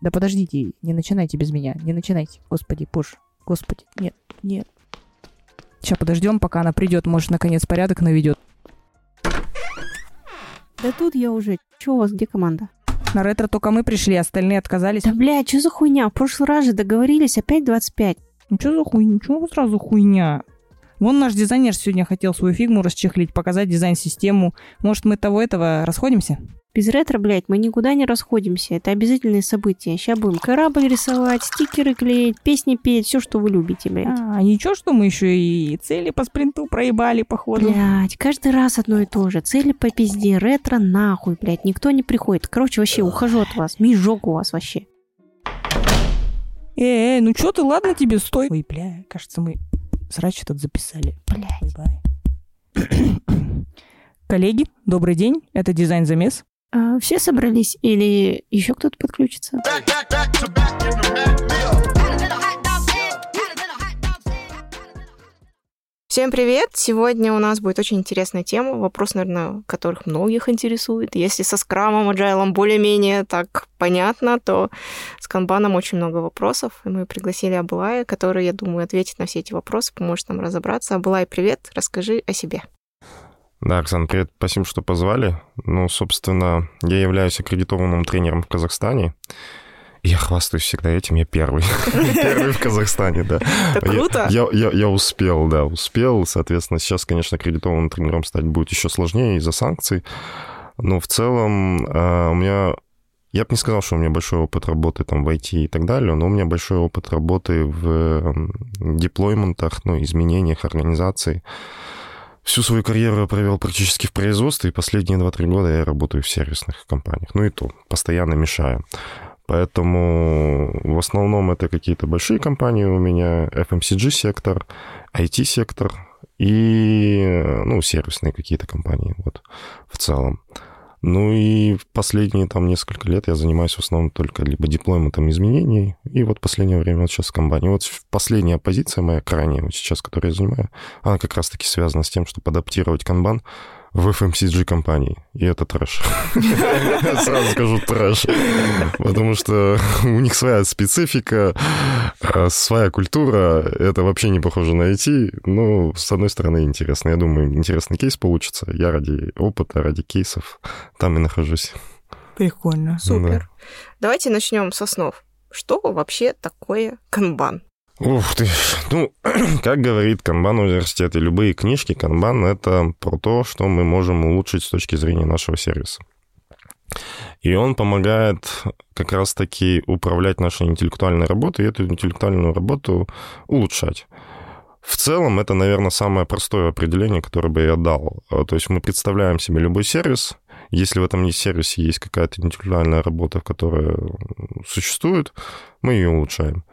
Да подождите, не начинайте без меня, не начинайте. Господи, пуш, господи, нет, нет. Сейчас подождем, пока она придет, может, наконец порядок наведет. Да тут я уже. Че у вас, где команда? На ретро только мы пришли, остальные отказались. Да, блядь, что за хуйня? В прошлый раз же договорились, опять 25. Ну что за хуйня? Чего сразу хуйня? Вон наш дизайнер сегодня хотел свою фигму расчехлить, показать дизайн-систему. Может, мы того-этого расходимся? Без ретро, блядь, мы никуда не расходимся. Это обязательные события. Сейчас будем корабль рисовать, стикеры клеить, песни петь, все, что вы любите, блядь. А, ничего, что мы еще и цели по спринту проебали, походу. Блядь, каждый раз одно и то же. Цели по пизде, ретро нахуй, блядь. Никто не приходит. Короче, вообще, ухожу от вас. Мижок у вас вообще. Эй, эй, ну что ты, ладно тебе, стой. Ой, бля, кажется, мы срач этот записали. Блядь. Коллеги, добрый день. Это дизайн-замес. А, все собрались или еще кто-то подключится? Всем привет! Сегодня у нас будет очень интересная тема, вопрос, наверное, которых многих интересует. Если со скрамом, agile более-менее так понятно, то с канбаном очень много вопросов, и мы пригласили Абулая, который, я думаю, ответит на все эти вопросы, поможет нам разобраться. Абулай, привет, расскажи о себе. Да, Оксан, привет, спасибо, что позвали. Ну, собственно, я являюсь аккредитованным тренером в Казахстане. Я хвастаюсь всегда этим, я первый. Первый в Казахстане, да. Это круто. Я, я, я успел, да, успел. Соответственно, сейчас, конечно, аккредитованным тренером стать будет еще сложнее из-за санкций. Но в целом а, у меня... Я бы не сказал, что у меня большой опыт работы там в IT и так далее, но у меня большой опыт работы в деплойментах, ну, изменениях организации. Всю свою карьеру я провел практически в производстве, и последние 2-3 года я работаю в сервисных компаниях. Ну и то, постоянно мешаю. Поэтому в основном это какие-то большие компании у меня, FMCG-сектор, IT-сектор и, ну, сервисные какие-то компании, вот, в целом. Ну и последние там несколько лет я занимаюсь в основном только либо дипломатом изменений, и вот последнее время вот сейчас компания. Вот последняя позиция моя, крайняя вот сейчас, которую я занимаю, она как раз-таки связана с тем, чтобы адаптировать канбан в FMCG компании. И это трэш. Сразу скажу трэш. Потому что у них своя специфика, а, своя культура. Это вообще не похоже на IT. Но, с одной стороны, интересно. Я думаю, интересный кейс получится. Я ради опыта, ради кейсов там и нахожусь. Прикольно. Супер. Давайте начнем с основ. Что вообще такое канбан? Ух ты. Ну, как говорит Канбан университет и любые книжки, Канбан — это про то, что мы можем улучшить с точки зрения нашего сервиса. И он помогает как раз-таки управлять нашей интеллектуальной работой и эту интеллектуальную работу улучшать. В целом, это, наверное, самое простое определение, которое бы я дал. А, то есть мы представляем себе любой сервис, если в этом сервисе есть какая-то интеллектуальная работа, которая существует, мы ее улучшаем.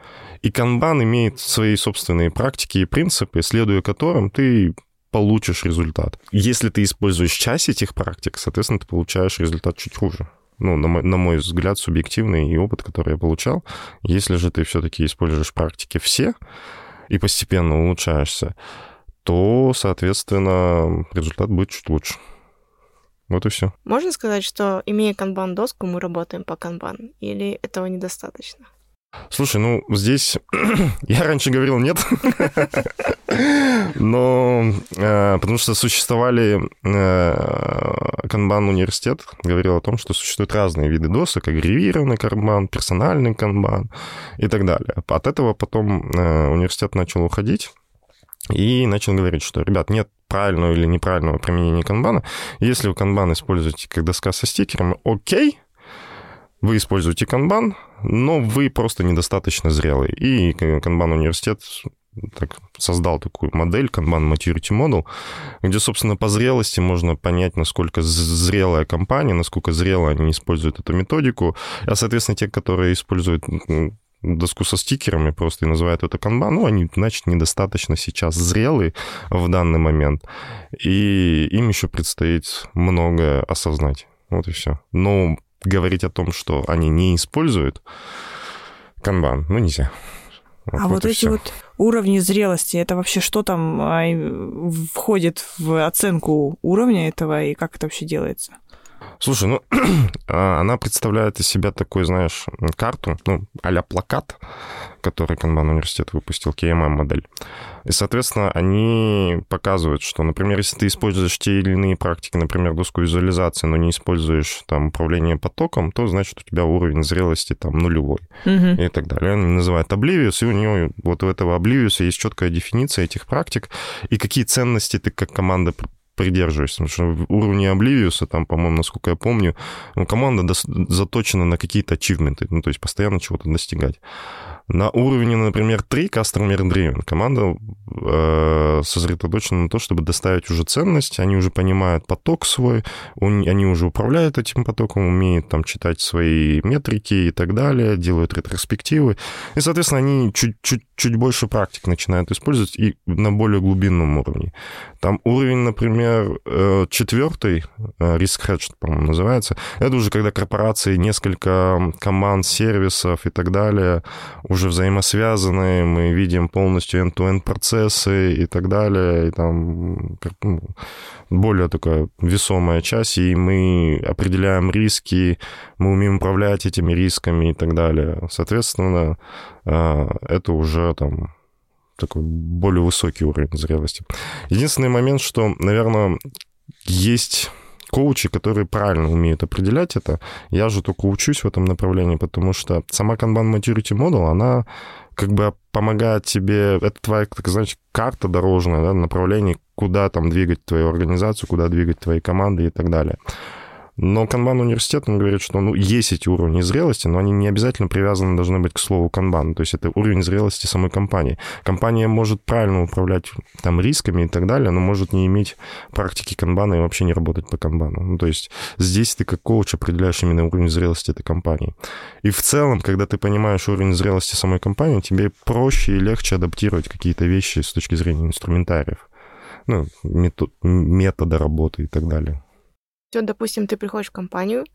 И канбан имеет свои собственные практики и принципы, следуя которым ты получишь результат. Если ты используешь часть этих практик, соответственно, ты получаешь результат чуть хуже. Ну, на мой, на мой взгляд, субъективный и опыт, который я получал. Если же ты все-таки используешь практики все и постепенно улучшаешься, то, соответственно, результат будет чуть лучше. Вот и все. Можно сказать, что имея канбан-доску, мы работаем по канбан? Или этого недостаточно? Слушай, ну здесь я раньше говорил нет, но э, потому что существовали э, канбан университет говорил о том, что существуют разные виды досок, агрегированный канбан, персональный канбан и так далее. От этого потом э, университет начал уходить и начал говорить, что, ребят, нет правильного или неправильного применения канбана. Если вы канбан используете как доска со стикером, окей, вы используете канбан, но вы просто недостаточно зрелый. И канбан университет так, создал такую модель, Kanban Maturity Model, где, собственно, по зрелости можно понять, насколько зрелая компания, насколько зрело они используют эту методику. А, соответственно, те, которые используют доску со стикерами просто и называют это канбан, ну, они, значит, недостаточно сейчас зрелые в данный момент, и им еще предстоит многое осознать. Вот и все. Но говорить о том, что они не используют канбан, ну, нельзя. Вот, а вот, вот эти все. вот уровни зрелости, это вообще что там входит в оценку уровня этого и как это вообще делается? Слушай, ну, а, она представляет из себя такой, знаешь, карту, ну, а плакат, который Канбан университет выпустил, KMM-модель. И, соответственно, они показывают, что, например, если ты используешь те или иные практики, например, доску визуализации, но не используешь там управление потоком, то значит у тебя уровень зрелости там нулевой Мгм. и так далее. Они называют Oblivious, и у него вот у этого Oblivious есть четкая дефиниция этих практик, и какие ценности ты как команда пр- придерживаешься. Потому что уровне Oblivious, там, по-моему, насколько я помню, ну, команда заточена на какие-то ачивменты, ну, то есть постоянно чего-то достигать. На уровне, например, 3 Customer Driven команда э, сосредоточена на то, чтобы доставить уже ценность, они уже понимают поток свой, он- они уже управляют этим потоком, умеют там читать свои метрики и так далее, делают ретроспективы. И, соответственно, они чуть-чуть чуть больше практик начинают использовать и на более глубинном уровне. Там уровень, например, э, четвертый, э, Risk Hedge, по-моему, называется, это уже когда корпорации, несколько команд, сервисов и так далее уже взаимосвязаны, мы видим полностью end-to-end процессы и так далее, и там ну, более такая весомая часть, и мы определяем риски, мы умеем управлять этими рисками и так далее. Соответственно, э, это уже там такой более высокий уровень зрелости. Единственный момент, что, наверное, есть коучи, которые правильно умеют определять это. Я же только учусь в этом направлении, потому что сама Kanban Maturity Model, она как бы помогает тебе, это твоя, так знаешь, карта дорожная, да, направление, куда там двигать твою организацию, куда двигать твои команды и так далее. Но Kanban университет, он говорит, что ну, есть эти уровни зрелости, но они не обязательно привязаны должны быть к слову Kanban. То есть это уровень зрелости самой компании. Компания может правильно управлять там рисками и так далее, но может не иметь практики канбана и вообще не работать по канбану. Ну, то есть здесь ты как коуч определяешь именно уровень зрелости этой компании. И в целом, когда ты понимаешь уровень зрелости самой компании, тебе проще и легче адаптировать какие-то вещи с точки зрения инструментариев. Ну, метод, метода работы и так далее. Все, допустим, ты приходишь в компанию,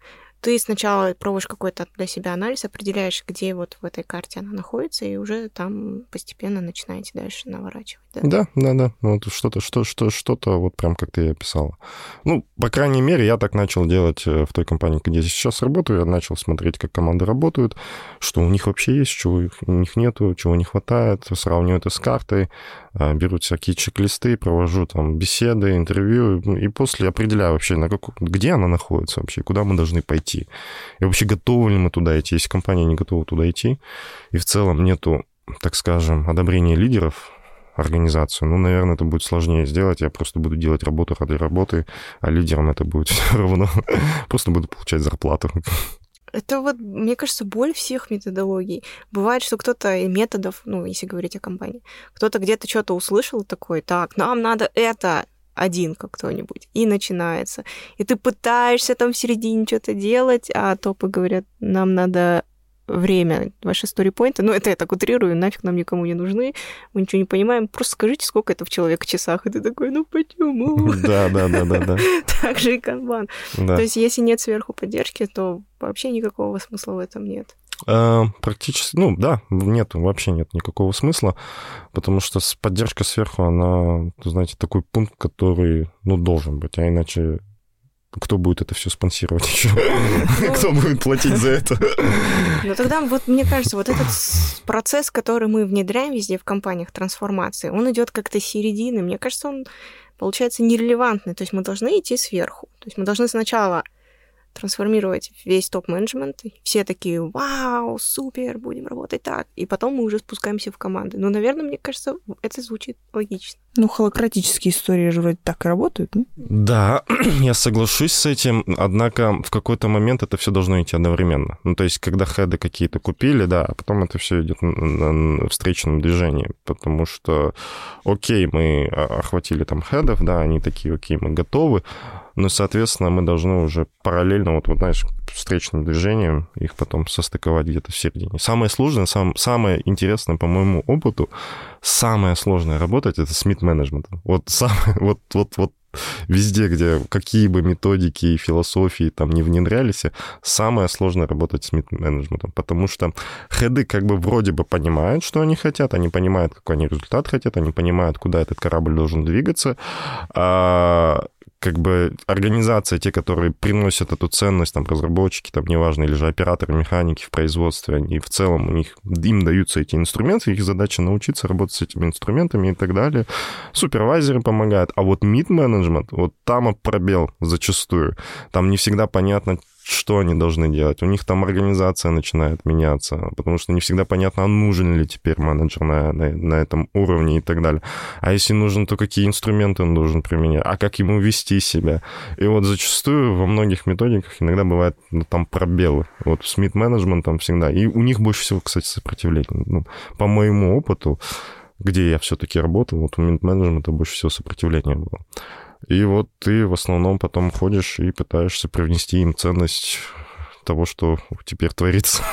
ты сначала проводишь какой-то для себя анализ, определяешь, где вот в этой карте она находится, и уже там постепенно начинаете дальше наворачивать. Да? Да, да, да. Вот что-то, что, что, что-то вот прям как ты и описала. Ну, по крайней мере, я так начал делать э, в той компании, где я сейчас работаю. Я начал смотреть, как команды работают, что у них вообще есть, чего у них нету, чего не хватает. Сравниваю это с картой, беру всякие чек-листы, провожу там беседы, интервью, и после определяю вообще, на каку- где она находится вообще, куда мы должны пойти. И вообще готовы ли мы туда идти, если компания не готова туда идти, и в целом нету, так скажем, одобрения лидеров, организацию. Ну, наверное, это будет сложнее сделать. Я просто буду делать работу ради работы, а лидерам это будет все равно. Просто буду получать зарплату. Это вот, мне кажется, боль всех методологий. Бывает, что кто-то и методов, ну, если говорить о компании, кто-то где-то что-то услышал такой, так, нам надо это, один как кто-нибудь, и начинается. И ты пытаешься там в середине что-то делать, а топы говорят, нам надо время, ваши сторипоинты, ну, это я так утрирую, нафиг нам никому не нужны, мы ничего не понимаем, просто скажите, сколько это в человек часах, и ты такой, ну, почему? Да, да, да, да, да. Так же и канбан. То есть, если нет сверху поддержки, то вообще никакого смысла в этом нет. А, Практически, ну да, нет, вообще нет никакого смысла, потому что поддержка сверху, она, знаете, такой пункт, который, ну, должен быть, а иначе кто будет это все спонсировать еще? Кто будет платить за это? Ну тогда вот мне кажется, вот этот процесс, который мы внедряем везде в компаниях трансформации, он идет как-то с середины. Мне кажется, он получается нерелевантный. То есть мы должны идти сверху. То есть мы должны сначала трансформировать весь топ-менеджмент. Все такие, вау, супер, будем работать так. И потом мы уже спускаемся в команды. Ну, наверное, мне кажется, это звучит логично. Ну, холократические истории же вроде так и работают, ну? Да, я соглашусь с этим, однако в какой-то момент это все должно идти одновременно. Ну, то есть, когда хеды какие-то купили, да, а потом это все идет на встречном движении, потому что, окей, мы охватили там хедов, да, они такие, окей, мы готовы, но, соответственно, мы должны уже параллельно, вот, вот знаешь, встречным движением их потом состыковать где-то в середине. Самое сложное, сам, самое интересное, по моему опыту, самое сложное работать это с мид-менеджментом. Вот самое, вот, вот, вот везде, где какие бы методики и философии там не внедрялись, самое сложное работать с мид-менеджментом, потому что хеды как бы вроде бы понимают, что они хотят, они понимают, какой они результат хотят, они понимают, куда этот корабль должен двигаться, а как бы организация, те, которые приносят эту ценность, там, разработчики, там, неважно, или же операторы, механики в производстве, они в целом, у них, им даются эти инструменты, их задача научиться работать с этими инструментами и так далее. Супервайзеры помогают. А вот мид-менеджмент, вот там пробел зачастую. Там не всегда понятно, что они должны делать. У них там организация начинает меняться, потому что не всегда понятно, а нужен ли теперь менеджер на, на, на этом уровне и так далее. А если нужен, то какие инструменты он должен применять, а как ему вести себя. И вот зачастую во многих методиках иногда бывает ну, там пробелы. Вот с мид-менеджментом всегда. И у них больше всего, кстати, сопротивление. Ну, по моему опыту, где я все-таки работал, вот у mid-менеджмента больше всего сопротивления было. И вот ты в основном потом ходишь и пытаешься привнести им ценность того, что теперь творится.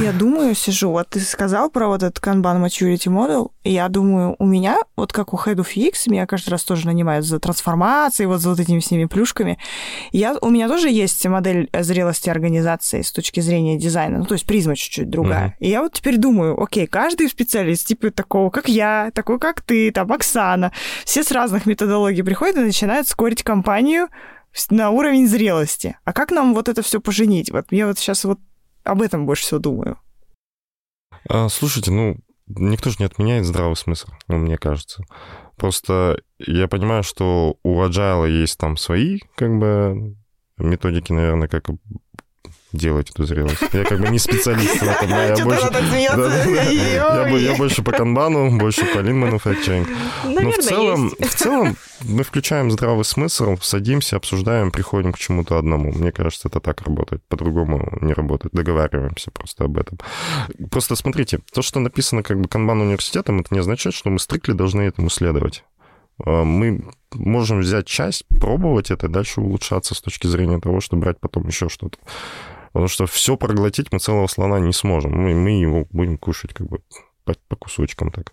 Я думаю, сижу, вот ты сказал про вот этот Kanban Maturity Model, и я думаю, у меня, вот как у Head of UX, меня каждый раз тоже нанимают за трансформацией, вот за вот этими всеми плюшками. Я, у меня тоже есть модель зрелости организации с точки зрения дизайна, ну, то есть призма чуть-чуть другая. Mm-hmm. И я вот теперь думаю, окей, каждый специалист, типа такого, как я, такой, как ты, там, Оксана, все с разных методологий приходят и начинают скорить компанию на уровень зрелости. А как нам вот это все поженить? Вот мне вот сейчас вот об этом больше всего думаю. А, слушайте, ну, никто же не отменяет здравый смысл, ну, мне кажется. Просто я понимаю, что у Agile есть там свои, как бы, методики, наверное, как делать эту зрелость. Я как бы не специалист в этом, я больше... Я больше по канбану, больше по lean manufacturing. Но в целом, в целом мы включаем здравый смысл, садимся, обсуждаем, приходим к чему-то одному. Мне кажется, это так работает. По-другому не работает. Договариваемся просто об этом. Просто смотрите, то, что написано как бы канбан университетом, это не означает, что мы стрикли должны этому следовать. А, мы можем взять часть, пробовать это, дальше улучшаться с точки зрения того, что брать потом еще что-то. Потому что все проглотить мы целого слона не сможем. Мы, мы его будем кушать как бы по, по кусочкам так.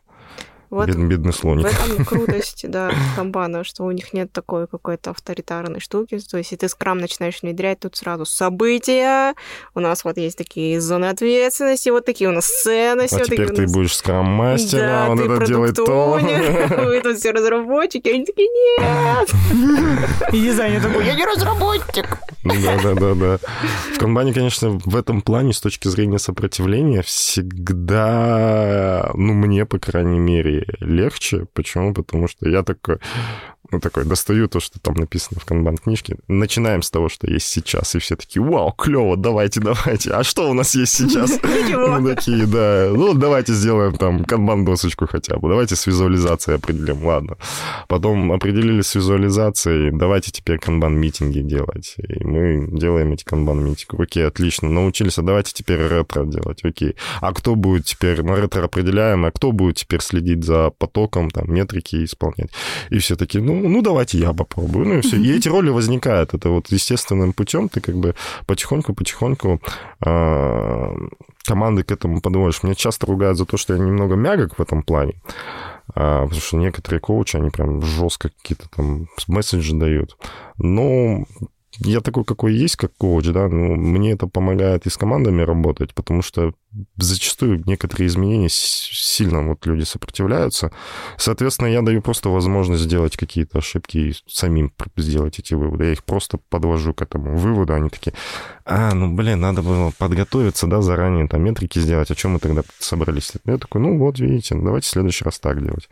Вот Бед, бедный слоник. В этом крутость, да, комбана, что у них нет такой какой-то авторитарной штуки. То есть, если ты скрам начинаешь внедрять, тут сразу события, у нас вот есть такие зоны ответственности, вот такие у нас ценности. А вот теперь ты нас... будешь скрам-мастером, да, он это делает то. Вы тут все разработчики, они такие, нет. И дизайнер такой, я не разработчик. Да-да-да-да. В комбане, конечно, в этом плане, с точки зрения сопротивления, всегда, ну, мне, по крайней мере, легче. Почему? Потому что я такой, ну, такой, достаю то, что там написано в канбан-книжке. Начинаем с того, что есть сейчас. И все такие, вау, клево, давайте, давайте. А что у нас есть сейчас? Мы такие, да, ну, давайте сделаем там канбан-досочку хотя бы. Давайте с визуализацией определим, ладно. Потом определились с визуализацией, давайте теперь канбан-митинги делать. И мы делаем эти канбан-митинги. Окей, отлично, научились, а давайте теперь ретро делать, окей. А кто будет теперь, на ретро определяем, а кто будет теперь следить за потоком, там, метрики исполнять? И все такие, ну, ну, давайте я попробую. Ну и все. И эти роли возникают. Это вот естественным путем ты как бы потихоньку-потихоньку э, команды к этому подводишь. Меня часто ругают за то, что я немного мягок в этом плане. А, потому что некоторые коучи, они прям жестко какие-то там месседжи дают. Но я такой, какой есть, как коуч, да, но мне это помогает и с командами работать, потому что зачастую некоторые изменения сильно вот люди сопротивляются. Соответственно, я даю просто возможность сделать какие-то ошибки и самим сделать эти выводы. Я их просто подвожу к этому выводу. Они такие, а, ну, блин, надо было подготовиться, да, заранее там метрики сделать. О чем мы тогда собрались? Я такой, ну, вот, видите, давайте в следующий раз так делать.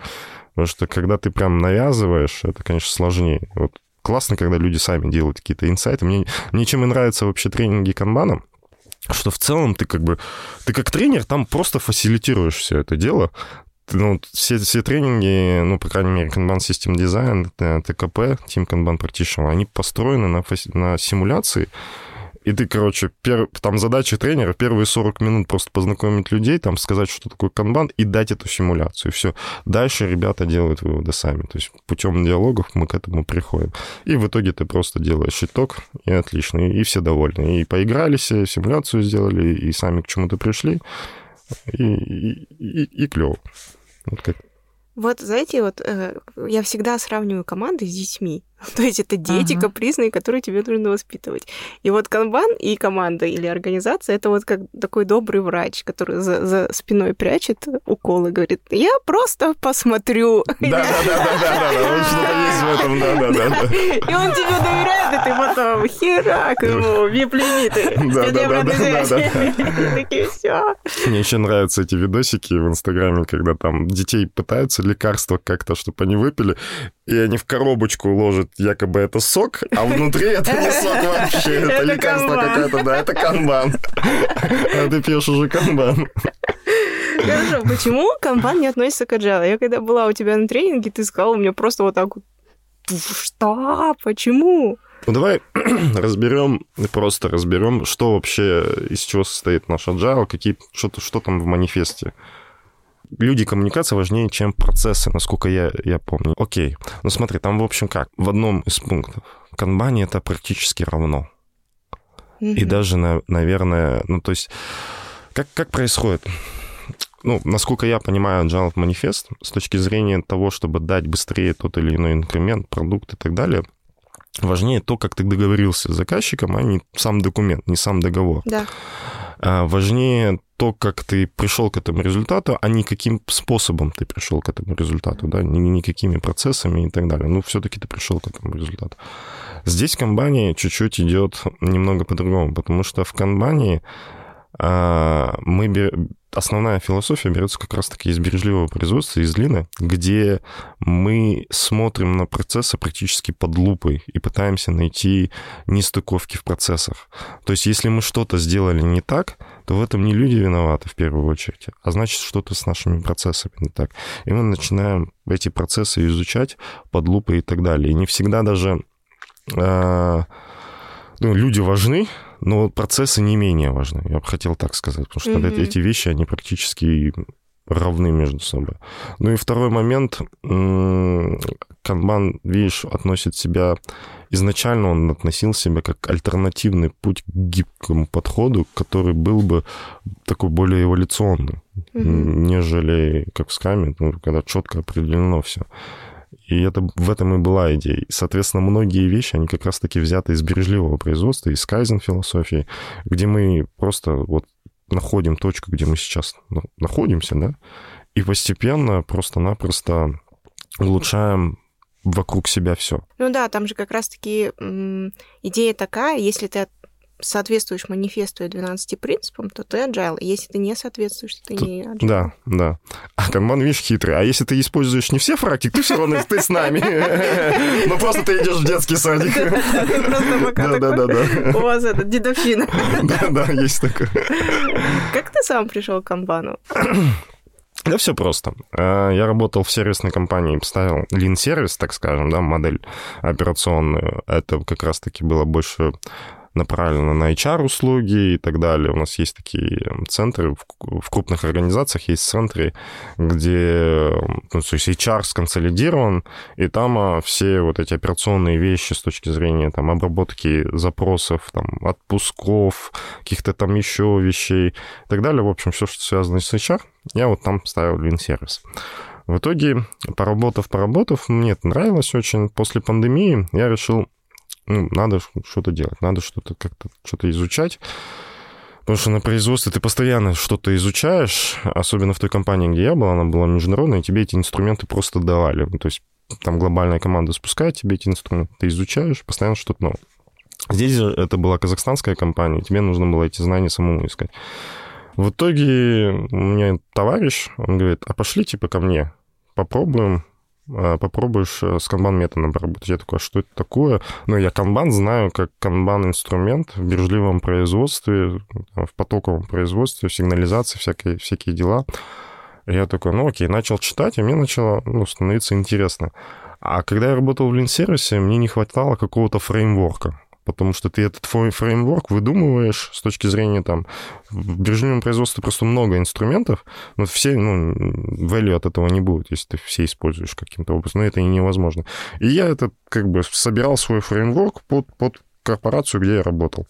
Потому что когда ты прям навязываешь, это, конечно, сложнее. Вот классно, когда люди сами делают какие-то инсайты. Мне, мне чем и нравятся вообще тренинги канбана, что в целом ты как бы, ты как тренер там просто фасилитируешь все это дело, ну, все, все тренинги, ну, по крайней мере, Kanban System Design, ТКП, Team Kanban Practitioner, они построены на, на симуляции, и ты, короче, пер... там задача тренера первые 40 минут просто познакомить людей, там сказать, что такое канбан, и дать эту симуляцию. Все. Дальше ребята делают выводы сами. То есть путем диалогов мы к этому приходим. И в итоге ты просто делаешь итог, и отлично, и, и все довольны. И поигрались, и симуляцию сделали, и сами к чему-то пришли, и, и, и, и клево. Вот как Вот, знаете, вот э, я всегда сравниваю команды с детьми. То есть это дети Ага. капризные, которые тебе нужно воспитывать. И вот канбан и команда или организация это вот как такой добрый врач, который за, за спиной прячет уколы, говорит, я просто посмотрю. Да-да-да-да-да, вот что-то есть в этом, да-да-да. И он тебе доверяет, и ты потом херак ему, вип-лимиты, Да-да-да-да-да-да. Такие, все. Мне еще нравятся эти видосики в Инстаграме, когда там детей пытаются лекарства как-то, чтобы они выпили, и они в коробочку ложат, якобы это сок, а внутри это не сок вообще, это лекарство какое-то, да, это канбан. А ты пьешь уже канбан. Хорошо, почему канбан не относится к agile? Я когда была у тебя на тренинге, ты сказала мне просто вот так вот, что? Почему? Ну давай разберем, просто разберем, что вообще, из чего состоит наш agile, какие, что, что там в манифесте. Люди коммуникация важнее, чем процессы, насколько я, я помню. Окей, ну смотри, там в общем как, в одном из пунктов. Канбане это практически равно. И Мгм. даже, на- наверное, ну то есть, как, как происходит? Ну, насколько я понимаю Agile манифест, с точки зрения того, чтобы дать быстрее тот или иной инкремент, продукт и так далее, важнее то, как ты договорился с заказчиком, а не сам документ, не сам договор. Да. А важнее то, как ты пришел к этому результату, а не каким способом ты пришел к этому результату, да, не, какими процессами и так далее. Ну, все-таки ты пришел к этому результату. Здесь канбане чуть-чуть идет немного по-другому, потому что в а, мы основная философия берется как раз-таки из бережливого производства, из лины, где мы смотрим на процессы практически под лупой и пытаемся найти нестыковки в процессах. То есть если мы что-то сделали не так, то в этом не люди виноваты в первую очередь, а значит что-то с нашими процессами не так. И мы начинаем эти процессы изучать под лупой и так далее. И не всегда даже а, ну, люди важны, но процессы не менее важны. Я бы хотел так сказать, потому что Мгм. эти- вещи, они практически равны между собой. Ну и второй момент. Канбан, видишь, относит себя... Изначально он относил себя как альтернативный путь к гибкому подходу, который был бы такой более эволюционный, Мгм. нежели как в скаме, ну, когда четко определено все. И это, в этом и была идея. Соответственно, многие вещи, они как раз-таки взяты из бережливого производства, из кайзен-философии, где мы просто вот находим точку, где мы сейчас на- находимся, да, и постепенно просто-напросто улучшаем вокруг себя все. Ну да, там же как раз-таки идея такая, если ты соответствуешь манифесту и 12 принципам, то ты agile. Если ты не соответствуешь, то ты не agile. Да, да. А канбан, видишь, хитрый. А если ты используешь не все фраки, ты все равно ты с нами. Ну просто ты идешь в детский садик. Просто пока Да, да, да, такой, да. У вас это дедовщина. Да, да, есть такое. Как ты сам пришел к канбану? Да все просто. Э, Я работал в сервисной компании, ставил лин-сервис, так скажем, да, модель операционную. Это как раз-таки было больше направлено на HR-услуги и так далее. У нас есть такие м, центры, в крупных организациях есть центры, где ну, то есть HR сконсолидирован, и там а, все вот эти операционные вещи с точки зрения там, обработки запросов, там, отпусков, каких-то там еще вещей и так далее. В общем, все, что связано с HR, я вот там ставил лин-сервис. В итоге, поработав, поработав, мне это нравилось очень. После пандемии я решил, ну, надо что-то делать, надо что-то как-то что-то изучать. Потому что на производстве ты постоянно что-то изучаешь, особенно в той компании, где я был, она была международная, и тебе эти инструменты просто давали. То есть там глобальная команда спускает тебе эти инструменты, ты изучаешь, постоянно что-то новое. Здесь это была казахстанская компания, тебе нужно было эти знания самому искать. В итоге у меня товарищ, он говорит, а пошли типа ко мне, попробуем, попробуешь э, с канбан-методом поработать. Я такой, а что это такое? Ну, я канбан знаю как канбан-инструмент в бережливом производстве, в потоковом производстве, в сигнализации, всякие, всякие дела. Я такой, ну окей, начал читать, и мне начало ну, становиться интересно. А когда я работал в лин-сервисе, мне не хватало какого-то фреймворка потому что ты этот фрей- фреймворк выдумываешь с точки зрения там в бережливом производстве просто много инструментов, но все, ну, value от этого не будет, если ты все используешь каким-то образом, но это невозможно. И я это как бы собирал свой фреймворк под, под корпорацию, где я работал.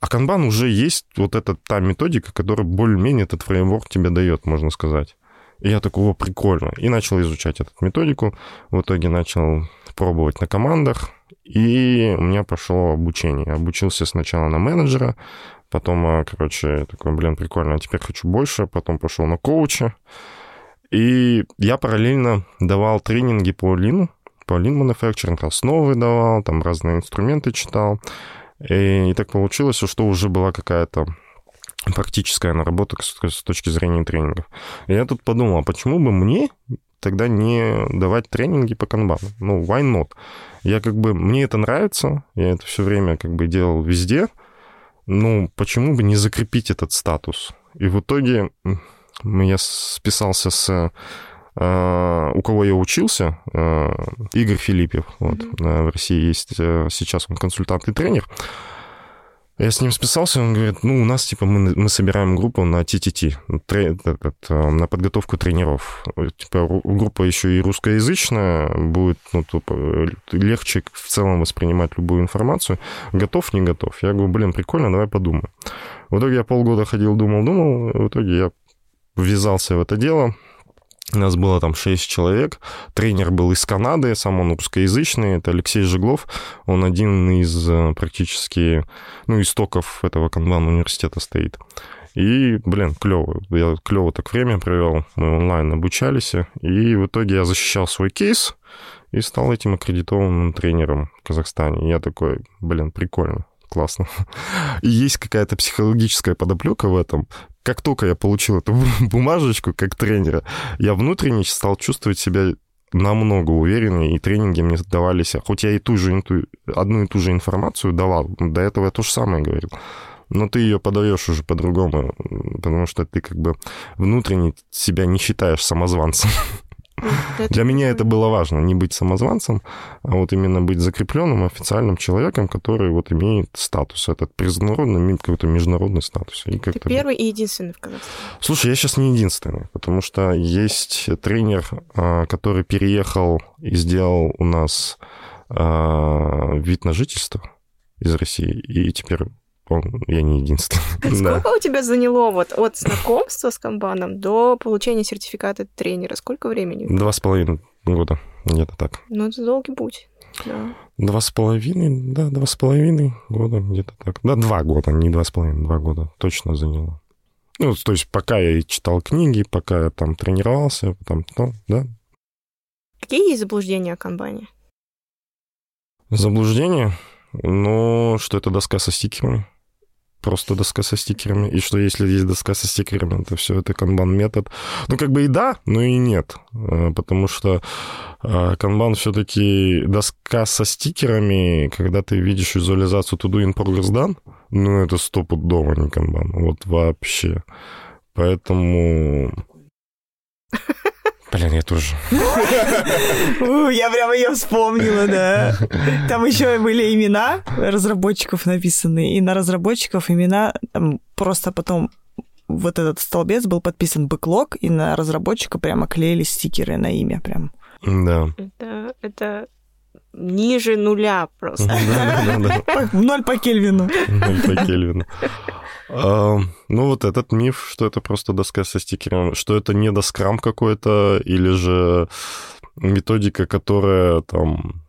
А канбан уже есть вот эта та методика, которая более-менее этот фреймворк тебе дает, можно сказать. И я такой, о, прикольно. И начал изучать эту методику. В итоге начал пробовать на командах. И у меня пошло обучение. Я обучился сначала на менеджера, потом, а, короче, такой, блин, прикольно, а теперь хочу больше. Потом пошел на коуча. И я параллельно давал тренинги по лину, по Lean Manufacturing, основы давал, там разные инструменты читал. И, и так получилось, что уже была какая-то практическая наработка с, с точки зрения тренингов. И я тут подумал, а почему бы мне тогда не давать тренинги по канбану? Ну, why not? Я как бы, мне это нравится, я это все время как бы делал везде, ну, почему бы не закрепить этот статус? И в итоге я списался с э, у кого я учился, э, Игорь Филиппев. Вот, mm-hmm. В России есть сейчас он консультант и тренер. Я с ним списался, он говорит, ну, у нас, типа, мы, мы собираем группу на TTT, на подготовку тренеров. Типа, группа еще и русскоязычная, будет, ну, тупо, легче в целом воспринимать любую информацию. Готов, не готов? Я говорю, блин, прикольно, давай подумаем. В итоге я полгода ходил, думал, думал, в итоге я ввязался в это дело, у нас было там шесть человек. Тренер был из Канады, сам он русскоязычный. Это Алексей Жиглов. Он один из э, практически, ну, истоков этого канбан университета стоит. И, блин, клево. Я клево так время провел. Мы онлайн обучались. И в итоге я защищал свой кейс и стал этим аккредитованным тренером в Казахстане. Я такой, блин, прикольно классно. И есть какая-то психологическая подоплека в этом как только я получил эту бумажечку как тренера, я внутренне стал чувствовать себя намного увереннее, и тренинги мне давались, хоть я и ту же, одну и ту же информацию давал, до этого я то же самое говорил, но ты ее подаешь уже по-другому, потому что ты как бы внутренне себя не считаешь самозванцем. Это Для меня это было важно, не быть самозванцем, а вот именно быть закрепленным официальным человеком, который вот имеет статус, этот международный, какой-то международный статус. И Ты первый и единственный в Казахстане. Слушай, я сейчас не единственный, потому что есть тренер, а, который переехал и сделал у нас а, вид на жительство из России, и теперь я не единственный. Сколько да. у тебя заняло вот от знакомства с комбаном до получения сертификата тренера? Сколько времени? Два с половиной года, где-то так. Ну, это долгий путь. Да. Два с половиной, да, два с половиной года, где-то так. Да, два года, не два с половиной, два года точно заняло. Ну, то есть пока я читал книги, пока я там тренировался, там, ну, да. Какие есть заблуждения о комбайне? Заблуждения? Ну, что это доска со стикерами просто доска со стикерами, и что если есть доска со стикерами, то все это канбан-метод. Ну, как бы и да, но и нет, э, потому что канбан все-таки доска со стикерами, когда ты видишь визуализацию to do in progress done, ну, это стопудово не канбан, вот вообще. Поэтому Блин, я тоже. Я прямо ее вспомнила, да. Там еще были имена разработчиков написаны, и на разработчиков имена просто потом вот этот столбец был подписан бэклог, и на разработчика прямо клеили стикеры на имя прям. Да. Это, это ниже нуля просто. Ноль по Кельвину. Ноль по Кельвину. А, ну, вот этот миф, что это просто доска со стикером, что это не доскрам какой-то, или же методика, которая там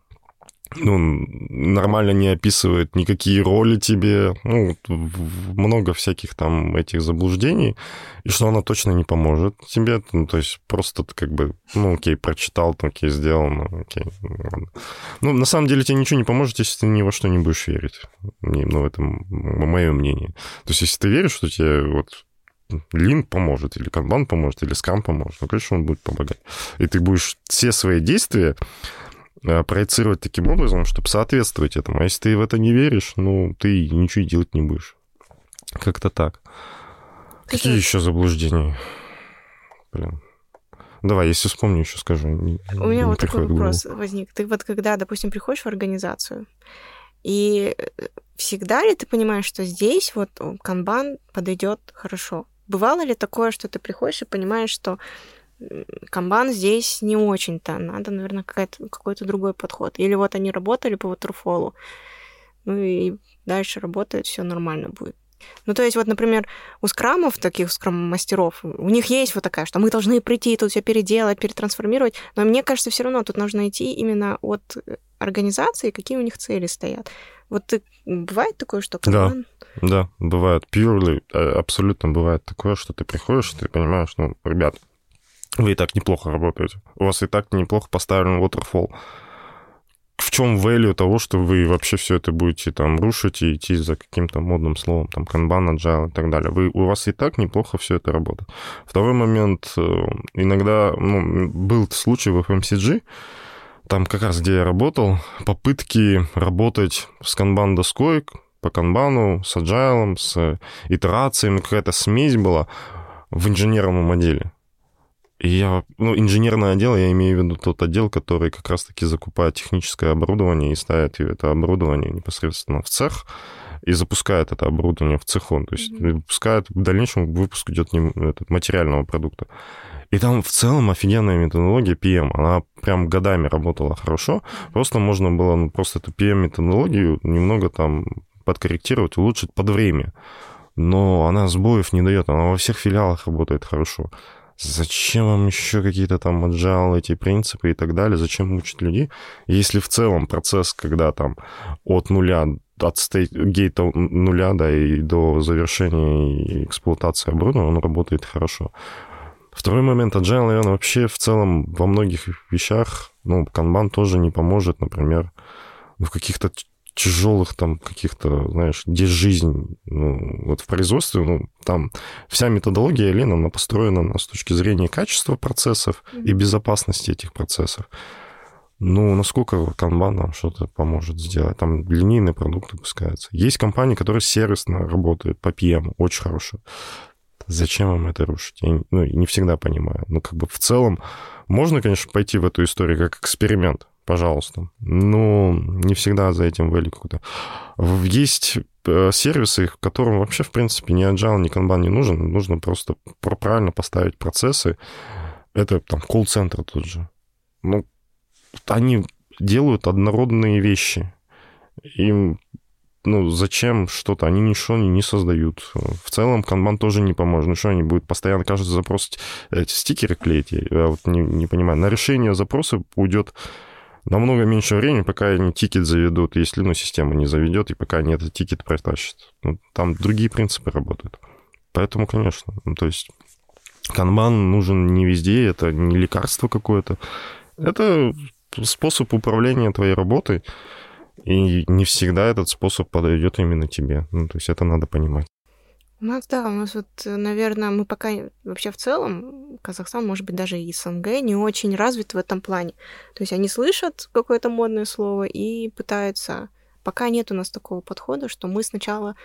ну, нормально не описывает никакие роли тебе, ну, много всяких там этих заблуждений, и что она точно не поможет тебе, ну, то есть просто ты как бы, ну, окей, прочитал, ну, окей, сделал, ну, окей. Ну, на самом деле тебе ничего не поможет, если ты ни во что не будешь верить. Ну, это мое мнение. То есть если ты веришь, что тебе вот Лин поможет, или Kanban поможет, или Scrum поможет, ну, конечно, он будет помогать. И ты будешь все свои действия проецировать таким образом, чтобы соответствовать этому. А если ты в это не веришь, ну, ты ничего делать не будешь. Как-то так. Какие это... еще заблуждения? Блин. Давай, если вспомню, еще скажу. У меня вот такой вопрос возник. Ты вот когда, допустим, приходишь в организацию, и э, всегда ли ты понимаешь, что здесь вот канбан подойдет хорошо? Бывало ли такое, что ты приходишь и понимаешь, что Камбан здесь не очень-то. Надо, наверное, какой-то другой подход. Или вот они работали по ватерфолу, ну и дальше работают, все нормально будет. Ну, то есть, вот, например, у скрамов, таких скрам-мастеров, у них есть вот такая, что мы должны прийти, тут все переделать, перетрансформировать, но мне кажется, все равно тут нужно идти именно от организации, какие у них цели стоят. Вот ты, бывает такое, что команд... Да, да, бывает. Purely, э, абсолютно бывает такое, что ты приходишь, ты понимаешь, ну, ребят, вы и так неплохо работаете. У вас и так неплохо поставлен waterfall в чем value того, что вы вообще все это будете там рушить и идти за каким-то модным словом, там, kanban, agile и так далее. Вы, у вас и так неплохо все это работает. Второй момент, э, иногда, ну, был случай в FMCG, там как раз где я работал, попытки работать с канбан-доской по канбану, с agile, с итерациями, какая-то смесь была в инженерном отделе. И я, ну, инженерное отдел, я имею в виду тот отдел, который как раз-таки закупает техническое оборудование и ставит это оборудование непосредственно в цех и запускает это оборудование в цеху. То есть mm-hmm. выпускает, в дальнейшем выпуск идет не, этот, материального продукта. И там в целом офигенная методология PM. Она прям годами работала хорошо. Просто можно было ну, просто эту PM-методологию немного там подкорректировать, улучшить под время. Но она сбоев не дает. Она во всех филиалах работает хорошо. Зачем вам еще какие-то там agile, эти принципы и так далее? Зачем мучить людей? Если в целом процесс, когда там от нуля, от стейт, гейта нуля, да, и до завершения эксплуатации оборудования, он работает хорошо. Второй момент, agile, наверное, вообще в целом во многих вещах, ну, канбан тоже не поможет, например, в каких-то тяжелых там каких-то, знаешь, где жизнь, ну, вот в производстве, ну, там вся методология Лена, она построена на, с точки зрения качества процессов и безопасности этих процессов. Ну, насколько канбан нам что-то поможет сделать? Там линейные продукты пускаются. Есть компании, которые сервисно работают по PM, очень хорошие. Зачем вам это рушить? Я ну, не всегда понимаю. Но как бы в целом можно, конечно, пойти в эту историю как эксперимент пожалуйста. Но не всегда за этим value какой-то. Есть э, сервисы, которым вообще, в принципе, ни agile, ни kanban не нужен. Нужно просто правильно поставить процессы. Это там колл-центр тот же. Ну, они делают однородные вещи. Им ну, зачем что-то? Они ничего не, не создают. В целом, канбан тоже не поможет. Ну, что они будут постоянно каждый запрос эти стикеры клеить? Я вот не, не понимаю. На решение запроса уйдет намного меньше времени, пока они тикет заведут, если ну, система не заведет, и пока они этот тикет протащат. Ну, там другие принципы работают. Поэтому, конечно, ну, то есть канбан нужен не везде, это не лекарство какое-то. Это способ управления твоей работой, и не всегда этот способ подойдет именно тебе. Ну, то есть это надо понимать. У нас, да, у нас вот, наверное, мы пока вообще в целом, Казахстан, может быть, даже и СНГ не очень развит в этом плане. То есть они слышат какое-то модное слово и пытаются... Пока нет у нас такого подхода, что мы сначала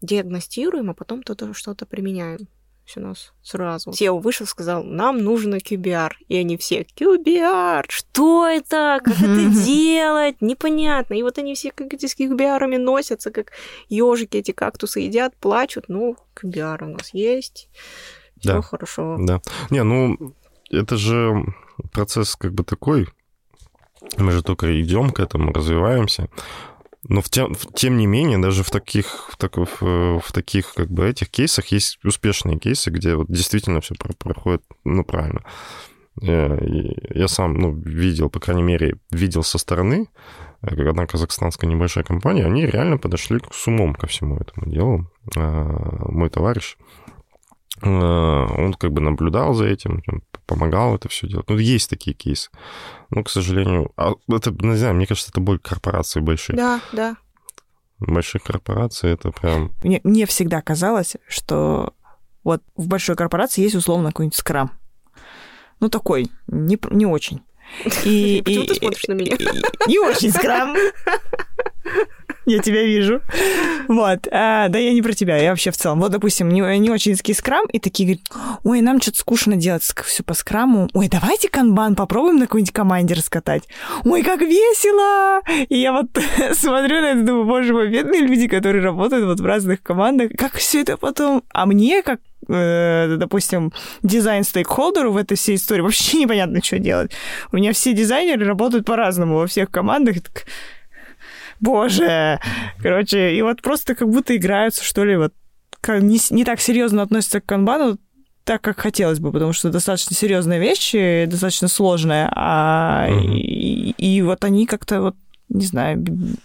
диагностируем, а потом что-то применяем у нас сразу. SEO вышел, сказал, нам нужно QBR. И они все, QBR, что это? Как это делать? Непонятно. И вот они все как эти с QBR носятся, как ежики эти кактусы едят, плачут. Ну, QBR у нас есть. Все да. хорошо. Да. Не, ну, это же процесс как бы такой. Мы же только идем к этому, развиваемся. Но в тем, тем не менее, даже в таких, в, так, в, в таких как бы этих кейсах есть успешные кейсы, где вот действительно все проходит ну, правильно. Я, я сам ну, видел, по крайней мере, видел со стороны, одна казахстанская небольшая компания, они реально подошли с умом ко всему этому делу. Мой товарищ, он как бы наблюдал за этим, помогал это все делать. Ну, есть такие кейсы. Но, к сожалению, а это, не знаю, мне кажется, это боль корпораций больших. Да, да. Больших корпораций это прям... Мне, мне всегда казалось, что вот в большой корпорации есть условно какой-нибудь скрам. Ну, такой, не, не очень. И, Почему и, ты смотришь на меня? Не очень скрам. Я тебя вижу. Вот. А, да я не про тебя, я вообще в целом. Вот, допустим, не, не очень скрам, и такие говорят, ой, нам что-то скучно делать все по скраму. Ой, давайте канбан попробуем на какой-нибудь команде раскатать. Ой, как весело! И я вот смотрю на это, думаю, боже мой, бедные люди, которые работают вот в разных командах. Как все это потом... А мне, как э, допустим, дизайн стейкхолдеру в этой всей истории вообще непонятно, что делать. У меня все дизайнеры работают по-разному во всех командах. Так, боже. Короче, и вот просто как будто играются, что ли, вот не, не так серьезно относятся к канбану, так, как хотелось бы, потому что достаточно серьезная вещь, достаточно сложная, а и, и вот они как-то вот не знаю,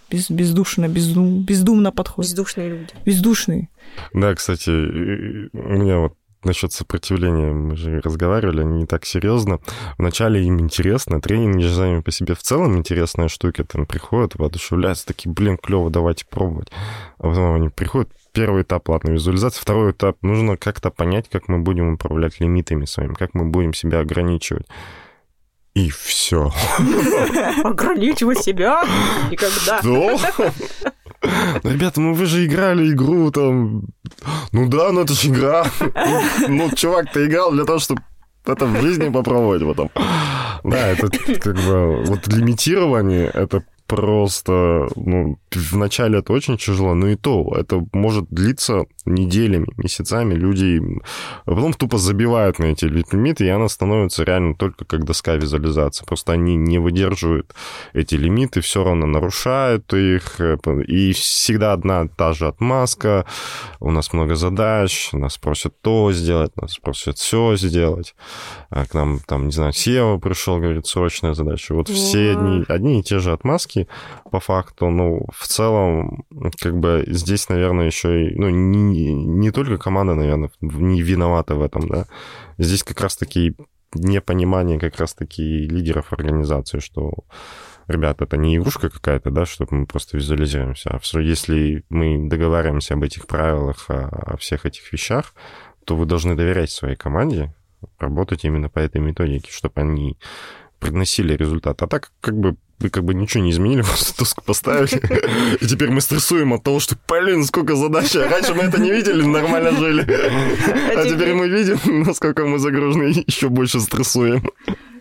без, бездушно, бездум, бездумно подходят. Бездушные люди. Бездушные. Да, кстати, у меня вот насчет сопротивления мы же разговаривали, они не так серьезно. Вначале им интересно, тренинги же сами по себе в целом интересная штука, там приходят, воодушевляются, такие, блин, клево, давайте пробовать. А потом они приходят, первый этап, ладно, визуализация, второй этап, нужно как-то понять, как мы будем управлять лимитами своими, как мы будем себя ограничивать. И все. Ограничивать себя? Никогда. Что? Ребята, ну вы же играли игру там... Ну да, ну это же игра. Ну, чувак, ты играл для того, чтобы это в жизни попробовать потом. Да, это как бы... Вот лимитирование, это просто, ну, вначале это очень тяжело, но и то, это может длиться неделями, месяцами, люди а потом тупо забивают на эти лимиты, и она становится реально только как доска визуализации. Просто они не выдерживают эти лимиты, все равно нарушают их, э, и всегда одна та же отмазка, у нас много задач, нас просят то сделать, нас просят все сделать, а к нам, там, не знаю, SEO пришел, говорит, срочная задача. Вот все одни, одни и те же отмазки, по факту, ну, в целом, как бы здесь, наверное, еще и, ну, не, не только команда, наверное, не виновата в этом, да, здесь как раз-таки непонимание как раз-таки лидеров организации, что ребят, это не игрушка какая-то, да, чтобы мы просто визуализируемся, а все, если мы договариваемся об этих правилах, о, о всех этих вещах, то вы должны доверять своей команде, работать именно по этой методике, чтобы они приносили результат. А так как бы вы как бы ничего не изменили, просто доску поставили. И теперь мы стрессуем от того, что, блин, сколько задач. Раньше мы это не видели, нормально жили. А, а теперь мы видим, насколько мы загружены, и еще больше стрессуем.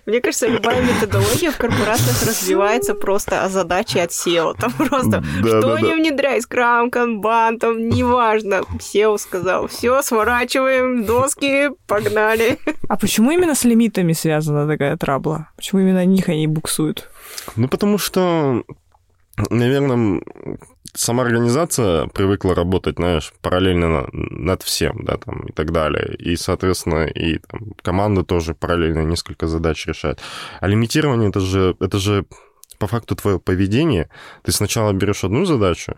Мне кажется, любая методология в корпорациях развивается просто о задаче от SEO. Там просто да, что да, не да. внедряй, скрам, канбан, там неважно. SEO сказал, все, сворачиваем, доски, погнали. А почему именно с лимитами связана такая трабла? Почему именно них они буксуют? Ну, потому что, наверное, сама организация привыкла работать, знаешь, параллельно над всем, да, там, и так далее. И, соответственно, и там, команда тоже параллельно несколько задач решает. А лимитирование это же, это же по факту твое поведение. Ты сначала берешь одну задачу,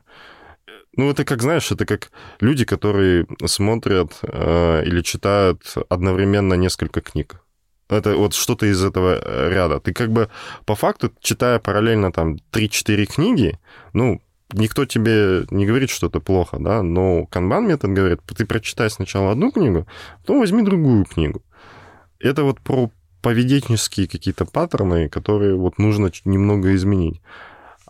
ну, это как, знаешь, это как люди, которые смотрят э, или читают одновременно несколько книг. Это вот что-то из этого э, ряда. Ты как бы по факту, читая параллельно там 3-4 книги, ну, никто тебе не говорит, что это плохо, да, но канбан метод говорит, ты прочитай сначала одну книгу, потом возьми другую книгу. Это вот про поведенческие какие-то паттерны, которые вот нужно немного изменить.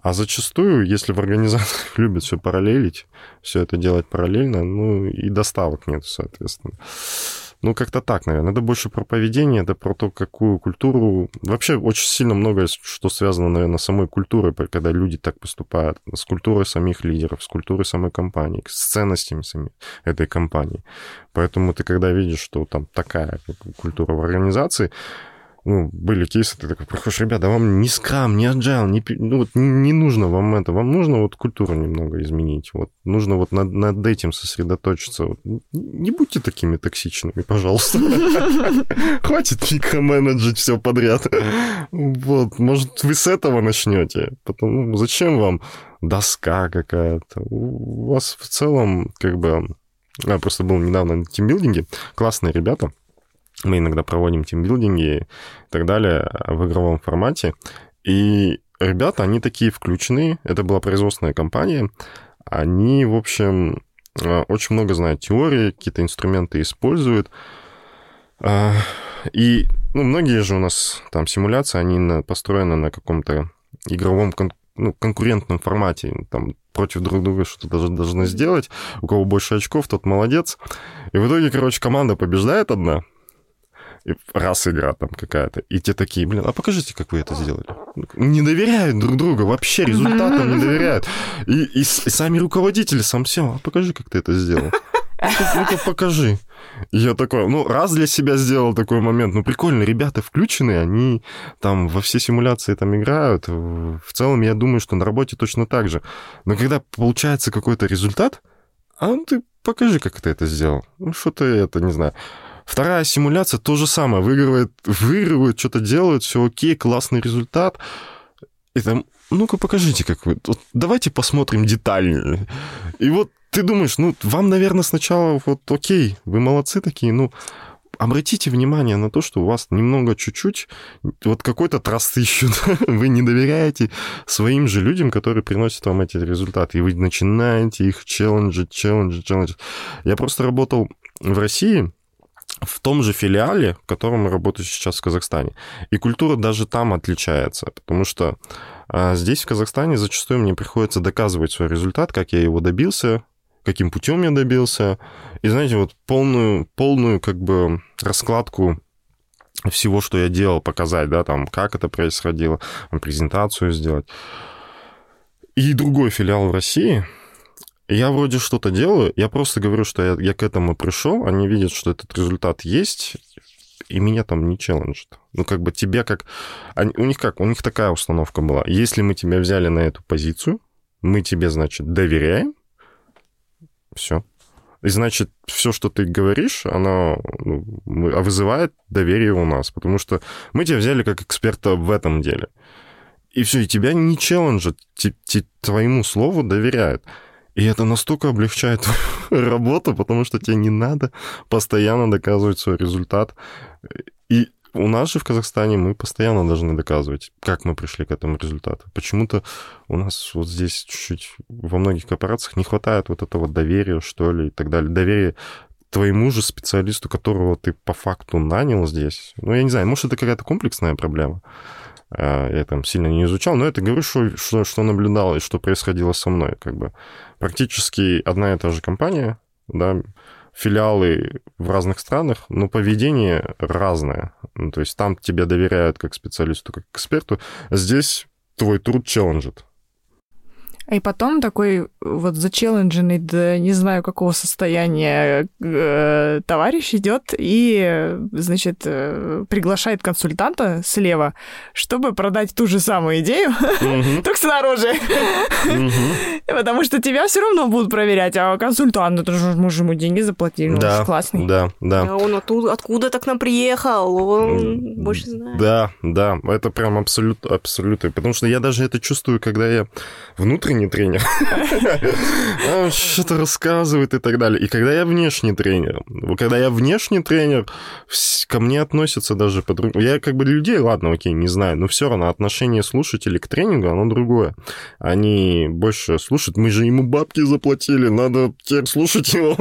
А зачастую, если в организациях любят все параллелить, все это делать параллельно, ну и доставок нет, соответственно. Ну, как-то так, наверное. Это больше про поведение, это про то, какую культуру... Вообще очень сильно многое, что связано, наверное, с самой культурой, когда люди так поступают, с культурой самих лидеров, с культурой самой компании, с ценностями самой этой компании. Поэтому ты, когда видишь, что там такая культура в организации, ну, были кейсы, ты такой приходишь, ребята, вам не скам, не agile, не, ну, вот не, не нужно вам это, вам нужно вот культуру немного изменить, вот нужно вот над, над этим сосредоточиться. Вот. Не будьте такими токсичными, пожалуйста. Хватит микроменеджить все подряд. Вот, может, вы с этого начнете. Потом, ну, зачем вам доска какая-то? У вас в целом, как бы... Я просто был недавно на тимбилдинге, классные ребята, мы иногда проводим тимбилдинги и так далее в игровом формате. И ребята, они такие включены. Это была производственная компания. Они, в общем, э, очень много знают теории, какие-то инструменты используют. А, и ну, многие же у нас там симуляции, они построены на каком-то игровом кон- ну, конкурентном формате. Там против друг друга что-то должны сделать. У кого больше очков, тот молодец. И в итоге, короче, команда побеждает одна, и раз игра там какая-то, и те такие, блин, а покажите, как вы это сделали. Не доверяют друг другу, вообще результатам не доверяют. И, и, и сами руководители, сам всем, а покажи, как ты это сделал. Ну-ка, покажи. Я такой, ну, раз для себя сделал такой момент, ну, прикольно, ребята включены, они там во все симуляции там играют. В целом, я думаю, что на работе точно так же. Но когда получается какой-то результат, а ну, ты покажи, как ты это сделал. Ну, что ты это, не знаю. Вторая симуляция то же самое. Выигрывает, выигрывают, что-то делают, все окей, классный результат. И там, ну-ка покажите, как вы... Вот давайте посмотрим детальнее. И вот ты думаешь, ну, вам, наверное, сначала вот окей, вы молодцы такие, ну, обратите внимание на то, что у вас немного чуть-чуть вот какой-то траст ищут. вы не доверяете своим же людям, которые приносят вам эти результаты, и вы начинаете их челленджить, челленджить, челленджить. Я просто работал в России, в том же филиале, в котором мы работаем сейчас в Казахстане. И культура даже там отличается, потому что а, здесь, в Казахстане, зачастую мне приходится доказывать свой результат, как я его добился, каким путем я добился. И, знаете, вот полную, полную как бы раскладку всего, что я делал, показать, да, там, как это происходило, презентацию сделать. И другой филиал в России, я вроде что-то делаю, я просто говорю, что я, я к этому пришел, они видят, что этот результат есть, и меня там не челленджит. Ну, как бы тебе как... Они, у них как? У них такая установка была. Если мы тебя взяли на эту позицию, мы тебе, значит, доверяем, все. И значит, все, что ты говоришь, оно ну, вызывает доверие у нас, потому что мы тебя взяли как эксперта в этом деле. И все, и тебя не челленджат, твоему слову доверяют. И это настолько облегчает работу, потому что тебе не надо постоянно доказывать свой результат. И у нас же в Казахстане мы постоянно должны доказывать, как мы пришли к этому результату. Почему-то у нас вот здесь чуть-чуть во многих корпорациях не хватает вот этого доверия, что ли, и так далее. Доверие твоему же специалисту, которого ты по факту нанял здесь. Ну, я не знаю, может, это какая-то комплексная проблема. А, я там сильно не изучал, но это говорю, что, что, что наблюдал и что происходило со мной. Как бы практически одна и та же компания, да, филиалы в разных странах, но поведение разное. Ну, то есть там тебе доверяют как специалисту, как эксперту. Здесь твой труд челленджит. И потом такой вот зачеллендженный до не знаю какого состояния э, товарищ идет и, значит, э, приглашает консультанта слева, чтобы продать ту же самую идею, только снаружи. Потому что тебя все равно будут проверять, а консультант, это же мы же ему деньги заплатили, он же классный. Да, да. А он откуда так нам приехал, он больше знает. Да, да, это прям абсолютно, абсолютно. Потому что я даже это чувствую, когда я внутренне внутренний тренер. Что-то рассказывает и так далее. И когда я внешний тренер, когда я внешний тренер, ко мне относятся даже по-другому. Я как бы людей, ладно, окей, не знаю, но все равно отношение слушателей к тренингу, оно другое. Они больше слушают, мы же ему бабки заплатили, надо теперь слушать его.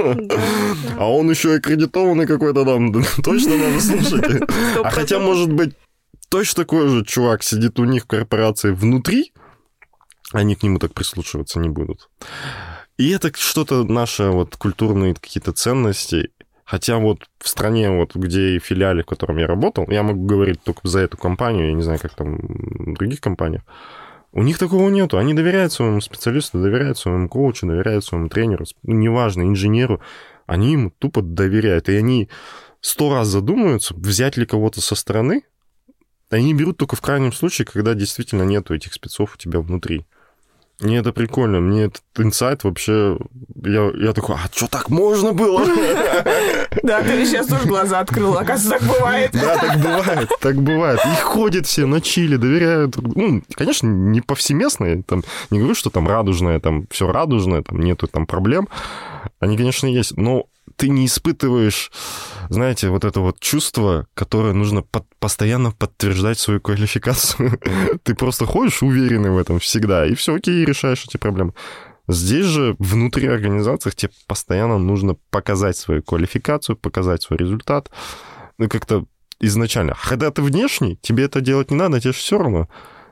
А он еще аккредитованный какой-то там, точно надо слушать. А хотя, может быть, точно такой же чувак сидит у них в корпорации внутри, они к нему так прислушиваться не будут. И это что-то наше, вот, культурные какие-то ценности. Хотя вот в стране, вот, где и филиале, в котором я работал, я могу говорить только за эту компанию, я не знаю, как там в других компаниях, у них такого нету. Они доверяют своему специалисту, доверяют своему коучу, доверяют своему тренеру, неважно, инженеру. Они ему тупо доверяют. И они сто раз задумаются, взять ли кого-то со стороны. Они берут только в крайнем случае, когда действительно нету этих спецов у тебя внутри. Мне это прикольно, мне этот инсайт вообще... Я, я такой, а что так можно было? Да, ты сейчас тоже глаза открыл, оказывается, так бывает. Да, так бывает, так бывает. И ходят все на чили, доверяют. Ну, конечно, не повсеместно, там, не говорю, что там радужное, там все радужное, там нету там проблем. Они, конечно, есть, но ты не испытываешь, знаете, вот это вот чувство, которое нужно под, постоянно подтверждать свою квалификацию. ты просто ходишь уверенный в этом всегда, и все, окей, решаешь эти проблемы. Здесь же внутри организации тебе постоянно нужно показать свою квалификацию, показать свой результат. Ну, как-то изначально. Когда ты внешний, тебе это делать не надо, тебе же все равно.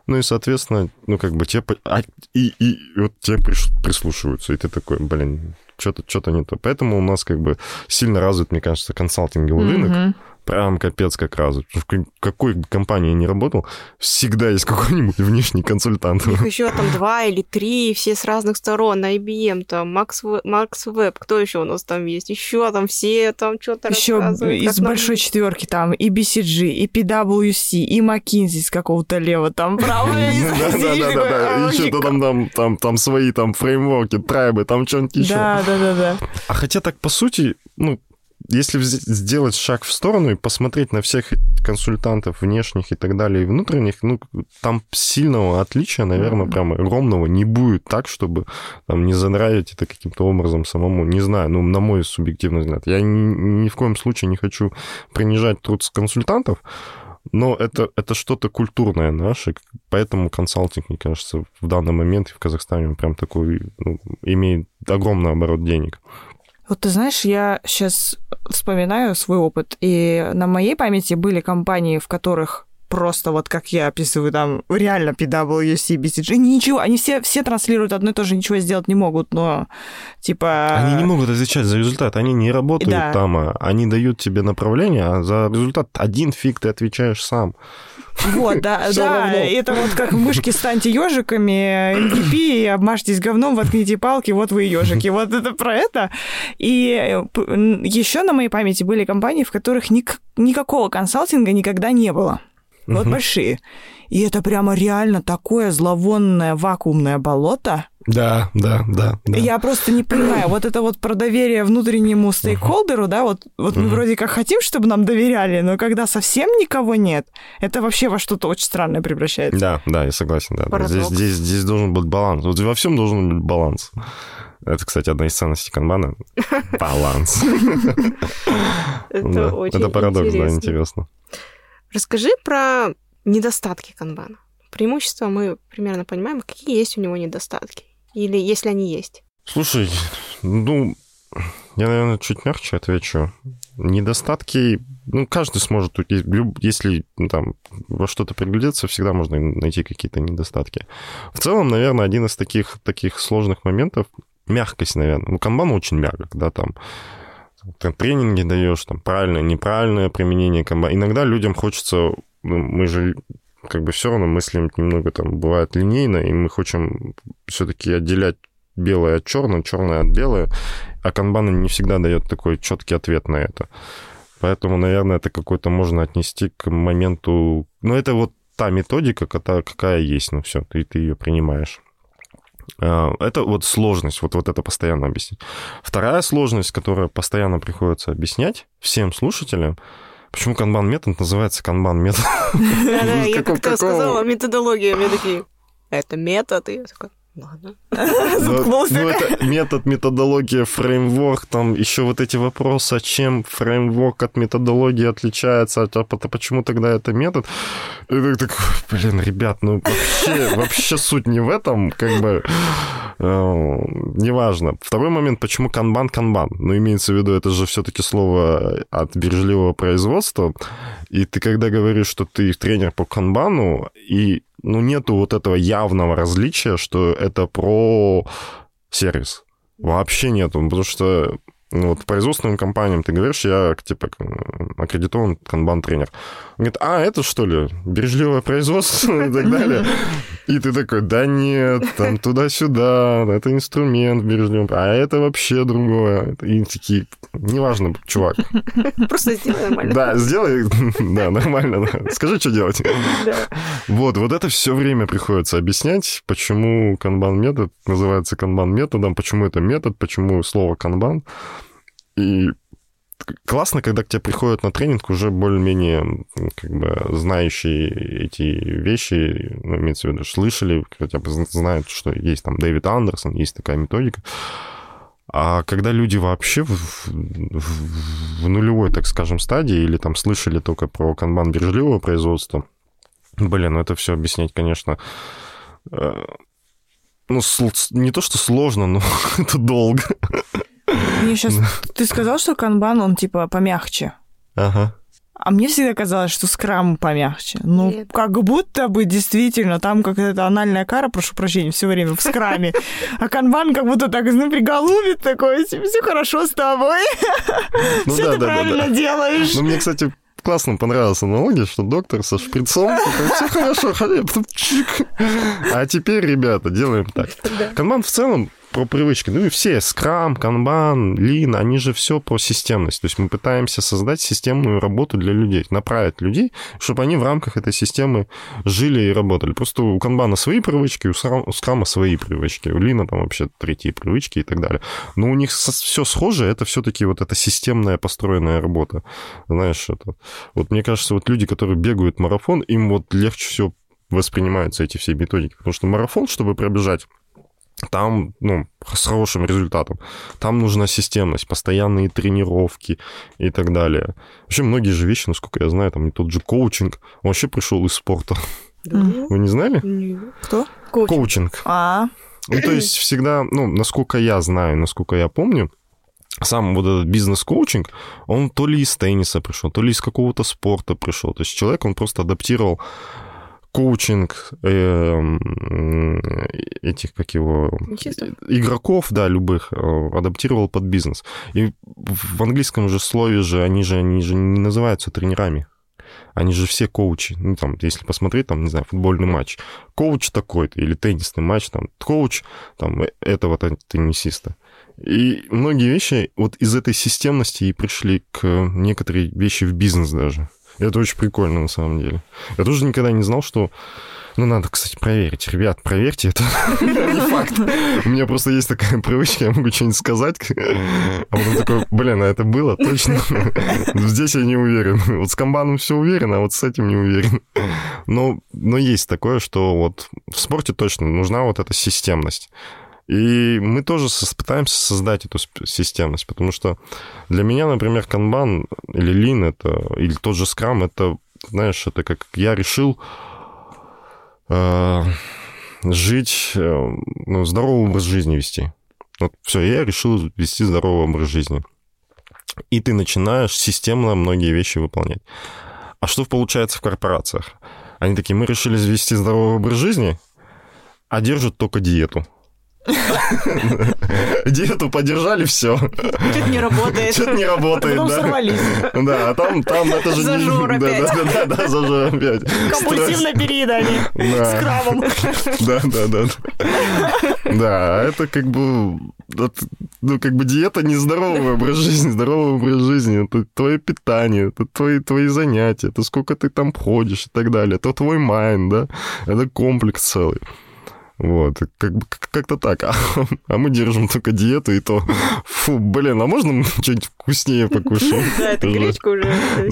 Ну и, соответственно, ну как бы тебе... А, и, и, и вот тебе прислушиваются, и ты такой, блин, что-то что не то. Поэтому у нас как бы сильно развит, мне кажется, консалтинговый mm-hmm. рынок, прям капец как развит. В какой компании я не работал, всегда есть какой-нибудь внешний консультант. Их еще там два или три, все с разных сторон. IBM, там, Max, Max Web, кто еще у нас там есть? Еще там все там что-то Еще из нам... большой четверки там и BCG, и PwC, и McKinsey с какого-то лева, там право. Да-да-да, еще там, там, там, там свои там фреймворки, трайбы, там что-нибудь еще. Да, да, да, да. А хотя так, по сути, ну, если сделать шаг в сторону и посмотреть на всех консультантов внешних и так далее, и внутренних, ну, там сильного отличия, наверное, mm-hmm. прям огромного не будет так, чтобы там не занравить это каким-то образом самому. Не знаю, ну, на мой субъективный взгляд. Я ни, ни в коем случае не хочу принижать труд консультантов, но это, это что-то культурное наше, поэтому консалтинг, мне кажется, в данный момент в Казахстане прям такой, ну, имеет огромный оборот денег. Вот ты знаешь, я сейчас вспоминаю свой опыт, и на моей памяти были компании, в которых просто вот как я описываю там реально PwC, BCG, ничего, они все, все транслируют одно и то же, ничего сделать не могут, но типа... Они не могут отвечать за результат, они не работают да. там, а они дают тебе направление, а за результат один фиг ты отвечаешь сам. Вот, да, да, это вот как мышки станьте ежиками, MVP, обмажьтесь говном, воткните палки, вот вы ежики. Вот это про это. И еще на моей памяти были компании, в которых ник- никакого консалтинга никогда не было. Вот большие. И это прямо реально такое зловонное вакуумное болото. Да, да, да. да. Я просто не понимаю, вот это вот про доверие внутреннему стейкхолдеру, uh-huh. да, вот, вот uh-huh. мы вроде как хотим, чтобы нам доверяли, но когда совсем никого нет, это вообще во что-то очень странное превращается. Да, да, я согласен, да. Здесь, здесь, здесь должен быть баланс. Вот во всем должен быть баланс. Это, кстати, одна из ценностей канбана. Баланс. Это очень Это парадокс, да, интересно. Расскажи про недостатки канбана. Преимущества мы примерно понимаем, какие есть у него недостатки. Или если они есть. Слушай, ну, я, наверное, чуть мягче отвечу. Недостатки, ну, каждый сможет, если ну, там во что-то приглядеться, всегда можно найти какие-то недостатки. В целом, наверное, один из таких, таких сложных моментов, мягкость, наверное. Ну, канбан очень мягко, когда там ты тренинги даешь, там, правильное, неправильное применение комбайна. Иногда людям хочется, ну, мы же как бы все равно мыслим немного там бывает линейно, и мы хотим все-таки отделять белое от черного, черное от белое, а канбан не всегда дает такой четкий ответ на это. Поэтому, наверное, это какой-то можно отнести к моменту... Ну, это вот та методика, какая есть, ну все, ты, ты ее принимаешь. А, это вот сложность, вот, вот это постоянно объяснить. Вторая сложность, которую постоянно приходится объяснять всем слушателям, почему канбан-метод называется канбан-метод. Да-да, я как-то сказала методология, мне такие, это метод, и я такая, Ладно. Заткнулся. Ну, это метод, методология, фреймворк, там еще вот эти вопросы, а чем фреймворк от методологии отличается, а почему тогда это метод? И ты так, блин, ребят, ну вообще, вообще суть не в этом, как бы, э, неважно. Второй момент, почему канбан канбан? Ну, имеется в виду, это же все-таки слово от бережливого производства, и ты когда говоришь, что ты тренер по канбану, и ну, нету вот этого явного различия, что это про сервис. Вообще нету, потому что ну, вот производственным компаниям ты говоришь, я, типа, аккредитован канбан-тренер. Говорит, а, это что ли, бережливое производство и так далее? И ты такой, да нет, там туда-сюда, это инструмент бережливый, а это вообще другое. И такие, неважно, чувак. Просто сделай нормально. Да, сделай, да, нормально, да. Скажи, что делать. Вот, вот это все время приходится объяснять, почему канбан-метод называется канбан-методом, почему это метод, почему слово канбан. И классно, когда к тебе приходят на тренинг уже более-менее как бы знающие эти вещи, ну, имеется в виду, слышали, хотя бы знают, что есть там Дэвид Андерсон, есть такая методика. А когда люди вообще в, в, в нулевой, так скажем, стадии или там слышали только про канбан бережливого производства, блин, ну это все объяснять, конечно, э, ну, не то, что сложно, но это долго. Мне сейчас... Ты сказал, что канбан, он типа помягче. Ага. А мне всегда казалось, что скрам помягче. Ну, Нет. как будто бы действительно там какая-то анальная кара, прошу прощения, все время в скраме. А канбан как будто так, ну, приголубит такой, все хорошо с тобой. Ну, все да, ты да, правильно да, делаешь. Ну, мне, кстати, классно понравилась аналогия, что доктор со шприцом, все хорошо, а теперь, ребята, делаем так. Канбан в целом про привычки. Ну и все, скрам, канбан, лин, они же все про системность. То есть мы пытаемся создать системную работу для людей, направить людей, чтобы они в рамках этой системы жили и работали. Просто у канбана свои привычки, у скрама свои привычки, у лина там вообще третьи привычки и так далее. Но у них все схоже, это все-таки вот эта системная построенная работа. Знаешь, это... Вот мне кажется, вот люди, которые бегают марафон, им вот легче все воспринимаются эти все методики. Потому что марафон, чтобы пробежать, там, ну, с хорошим результатом. Там нужна системность, постоянные тренировки и так далее. Вообще многие же вещи, насколько я знаю, там и тот же коучинг, он вообще пришел из спорта. Да. Вы не знали? Кто? Коучинг. коучинг. А. Ну, то есть всегда, ну, насколько я знаю, насколько я помню, сам вот этот бизнес-коучинг, он то ли из тенниса пришел, то ли из какого-то спорта пришел. То есть человек, он просто адаптировал коучинг э, этих, как его, Чистов. игроков, да, любых, э, адаптировал под бизнес. И в английском же слове же они же, они же не называются тренерами. Они же все коучи. Ну, там, если посмотреть, там, не знаю, футбольный матч. Коуч такой-то или теннисный матч, там, коуч там, этого теннисиста. И многие вещи вот из этой системности и пришли к некоторые вещи в бизнес даже. Это очень прикольно, на самом деле. Я тоже никогда не знал, что... Ну, надо, кстати, проверить. Ребят, проверьте, это не факт. У меня просто есть такая привычка, я могу что-нибудь сказать, а потом такой, блин, а это было точно? Здесь я не уверен. Вот с комбаном все уверен, а вот с этим не уверен. Но, но есть такое, что вот в спорте точно нужна вот эта системность. И мы тоже пытаемся создать эту системность, потому что для меня, например, канбан или лин это, или тот же скрам, это, знаешь, это как я решил э, жить, э, ну, здоровый образ жизни вести. Вот все, я решил вести здоровый образ жизни. И ты начинаешь системно многие вещи выполнять. А что получается в корпорациях? Они такие, мы решили вести здоровый образ жизни, а держат только диету. Диету поддержали, все. Что-то не работает. Что-то не работает, да. сорвались. Да, а там, там это же... Зажор опять. Да, да, да, да, зажор опять. Компульсивное переедание. Да. С крабом. Да, да, да. Да, это как бы... Ну, как бы диета не здоровый образ жизни. Здоровый образ жизни — это твое питание, это твои, твои занятия, это сколько ты там ходишь и так далее. Это твой майнд, да? Это комплекс целый. Вот, как, как-то так. А, а мы держим только диету, и то, фу, блин, а можно что-нибудь вкуснее покушать? Да, это гречка уже.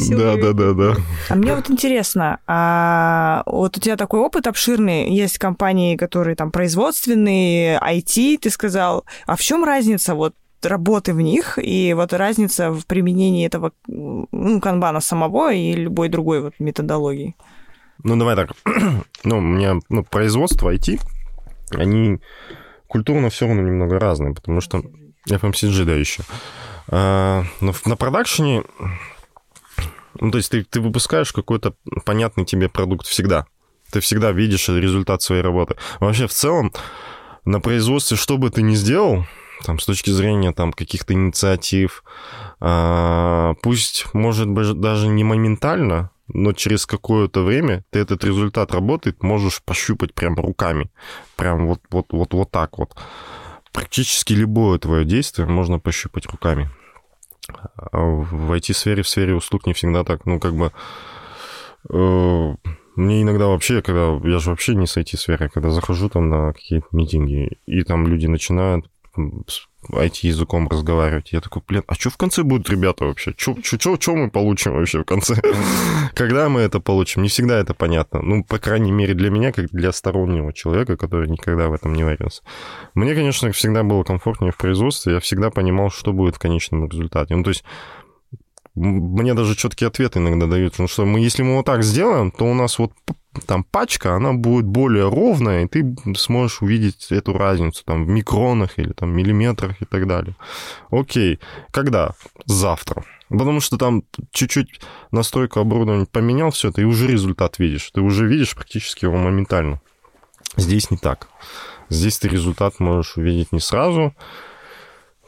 Да, да, да, да. А мне вот интересно, а вот у тебя такой опыт обширный, есть компании, которые там производственные, IT, ты сказал. А в чем разница вот работы в них и вот разница в применении этого ну, канбана самого и любой другой вот методологии? Ну, давай так. ну, у меня ну, производство IT, они культурно все равно немного разные, потому что FMCG, да, еще. А, но на продакшене, ну, то есть ты, ты выпускаешь какой-то понятный тебе продукт всегда. Ты всегда видишь результат своей работы. Вообще, в целом, на производстве, что бы ты ни сделал, там, с точки зрения там, каких-то инициатив, а, пусть, может быть, даже не моментально, но через какое-то время ты этот результат работает можешь пощупать прям руками. Прям вот, вот, вот, вот так вот. Практически любое твое действие можно пощупать руками. А в IT-сфере, в сфере услуг не всегда так. Ну, как бы... Э, мне иногда вообще, когда... Я же вообще не с IT-сферы, когда захожу там на какие-то митинги, и там люди начинают IT-языком разговаривать. Я такой, блин, а что в конце будут ребята вообще? Что мы получим вообще в конце? Когда мы это получим? Не всегда это понятно. Ну, по крайней мере, для меня, как для стороннего человека, который никогда в этом не варился. Мне, конечно, всегда было комфортнее в производстве. Я всегда понимал, что будет в конечном результате. Ну, то есть мне даже четкие ответы иногда дают, потому что мы, если мы вот так сделаем, то у нас вот там пачка, она будет более ровная, и ты сможешь увидеть эту разницу там в микронах или там миллиметрах и так далее. Окей, когда? Завтра. Потому что там чуть-чуть настройку оборудования поменял все, ты уже результат видишь. Ты уже видишь практически его моментально. Здесь не так. Здесь ты результат можешь увидеть не сразу,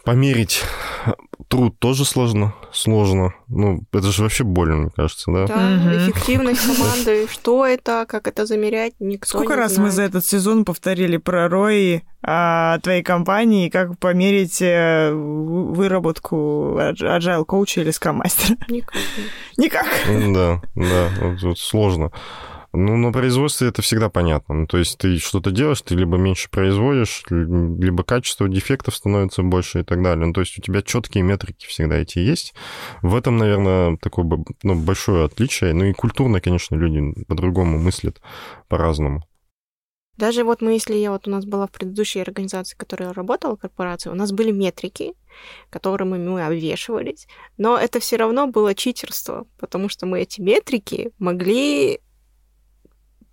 Померить труд тоже сложно. Сложно. Ну, это же вообще больно, мне кажется, да? Да, Мгм. эффективность команды, что это, как это замерять, никто Сколько не раз знает. мы за этот сезон повторили про ROI а, твоей компании, и как померить э, выработку agile коуча или скам-мастера? Никак. Никак. Да, да, вот, вот сложно. Ну, на производстве это всегда понятно. Ну, то есть ты что-то делаешь, ты либо меньше производишь, либо качество дефектов становится больше и так далее. Ну, то есть у тебя четкие метрики всегда эти есть. В этом, наверное, такое ну, большое отличие. Ну и культурно, конечно, люди по-другому мыслят, по-разному. Даже вот мы, если я вот у нас была в предыдущей организации, в которой я работала, корпорации, у нас были метрики, которыми мы обвешивались, но это все равно было читерство, потому что мы эти метрики могли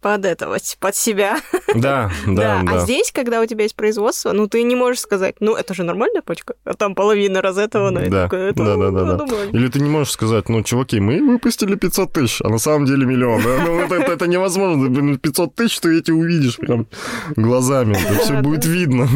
подэтовать под себя. Да, да, А да. здесь, когда у тебя есть производство, ну ты не можешь сказать, ну это же нормальная пачка, а там половина разэтована. Да, это, да, да, да, ну, да. Или ты не можешь сказать, ну, чуваки, мы выпустили 500 тысяч, а на самом деле миллион. Ну, это, невозможно. Блин, 500 тысяч ты эти увидишь прям глазами. Это все будет видно.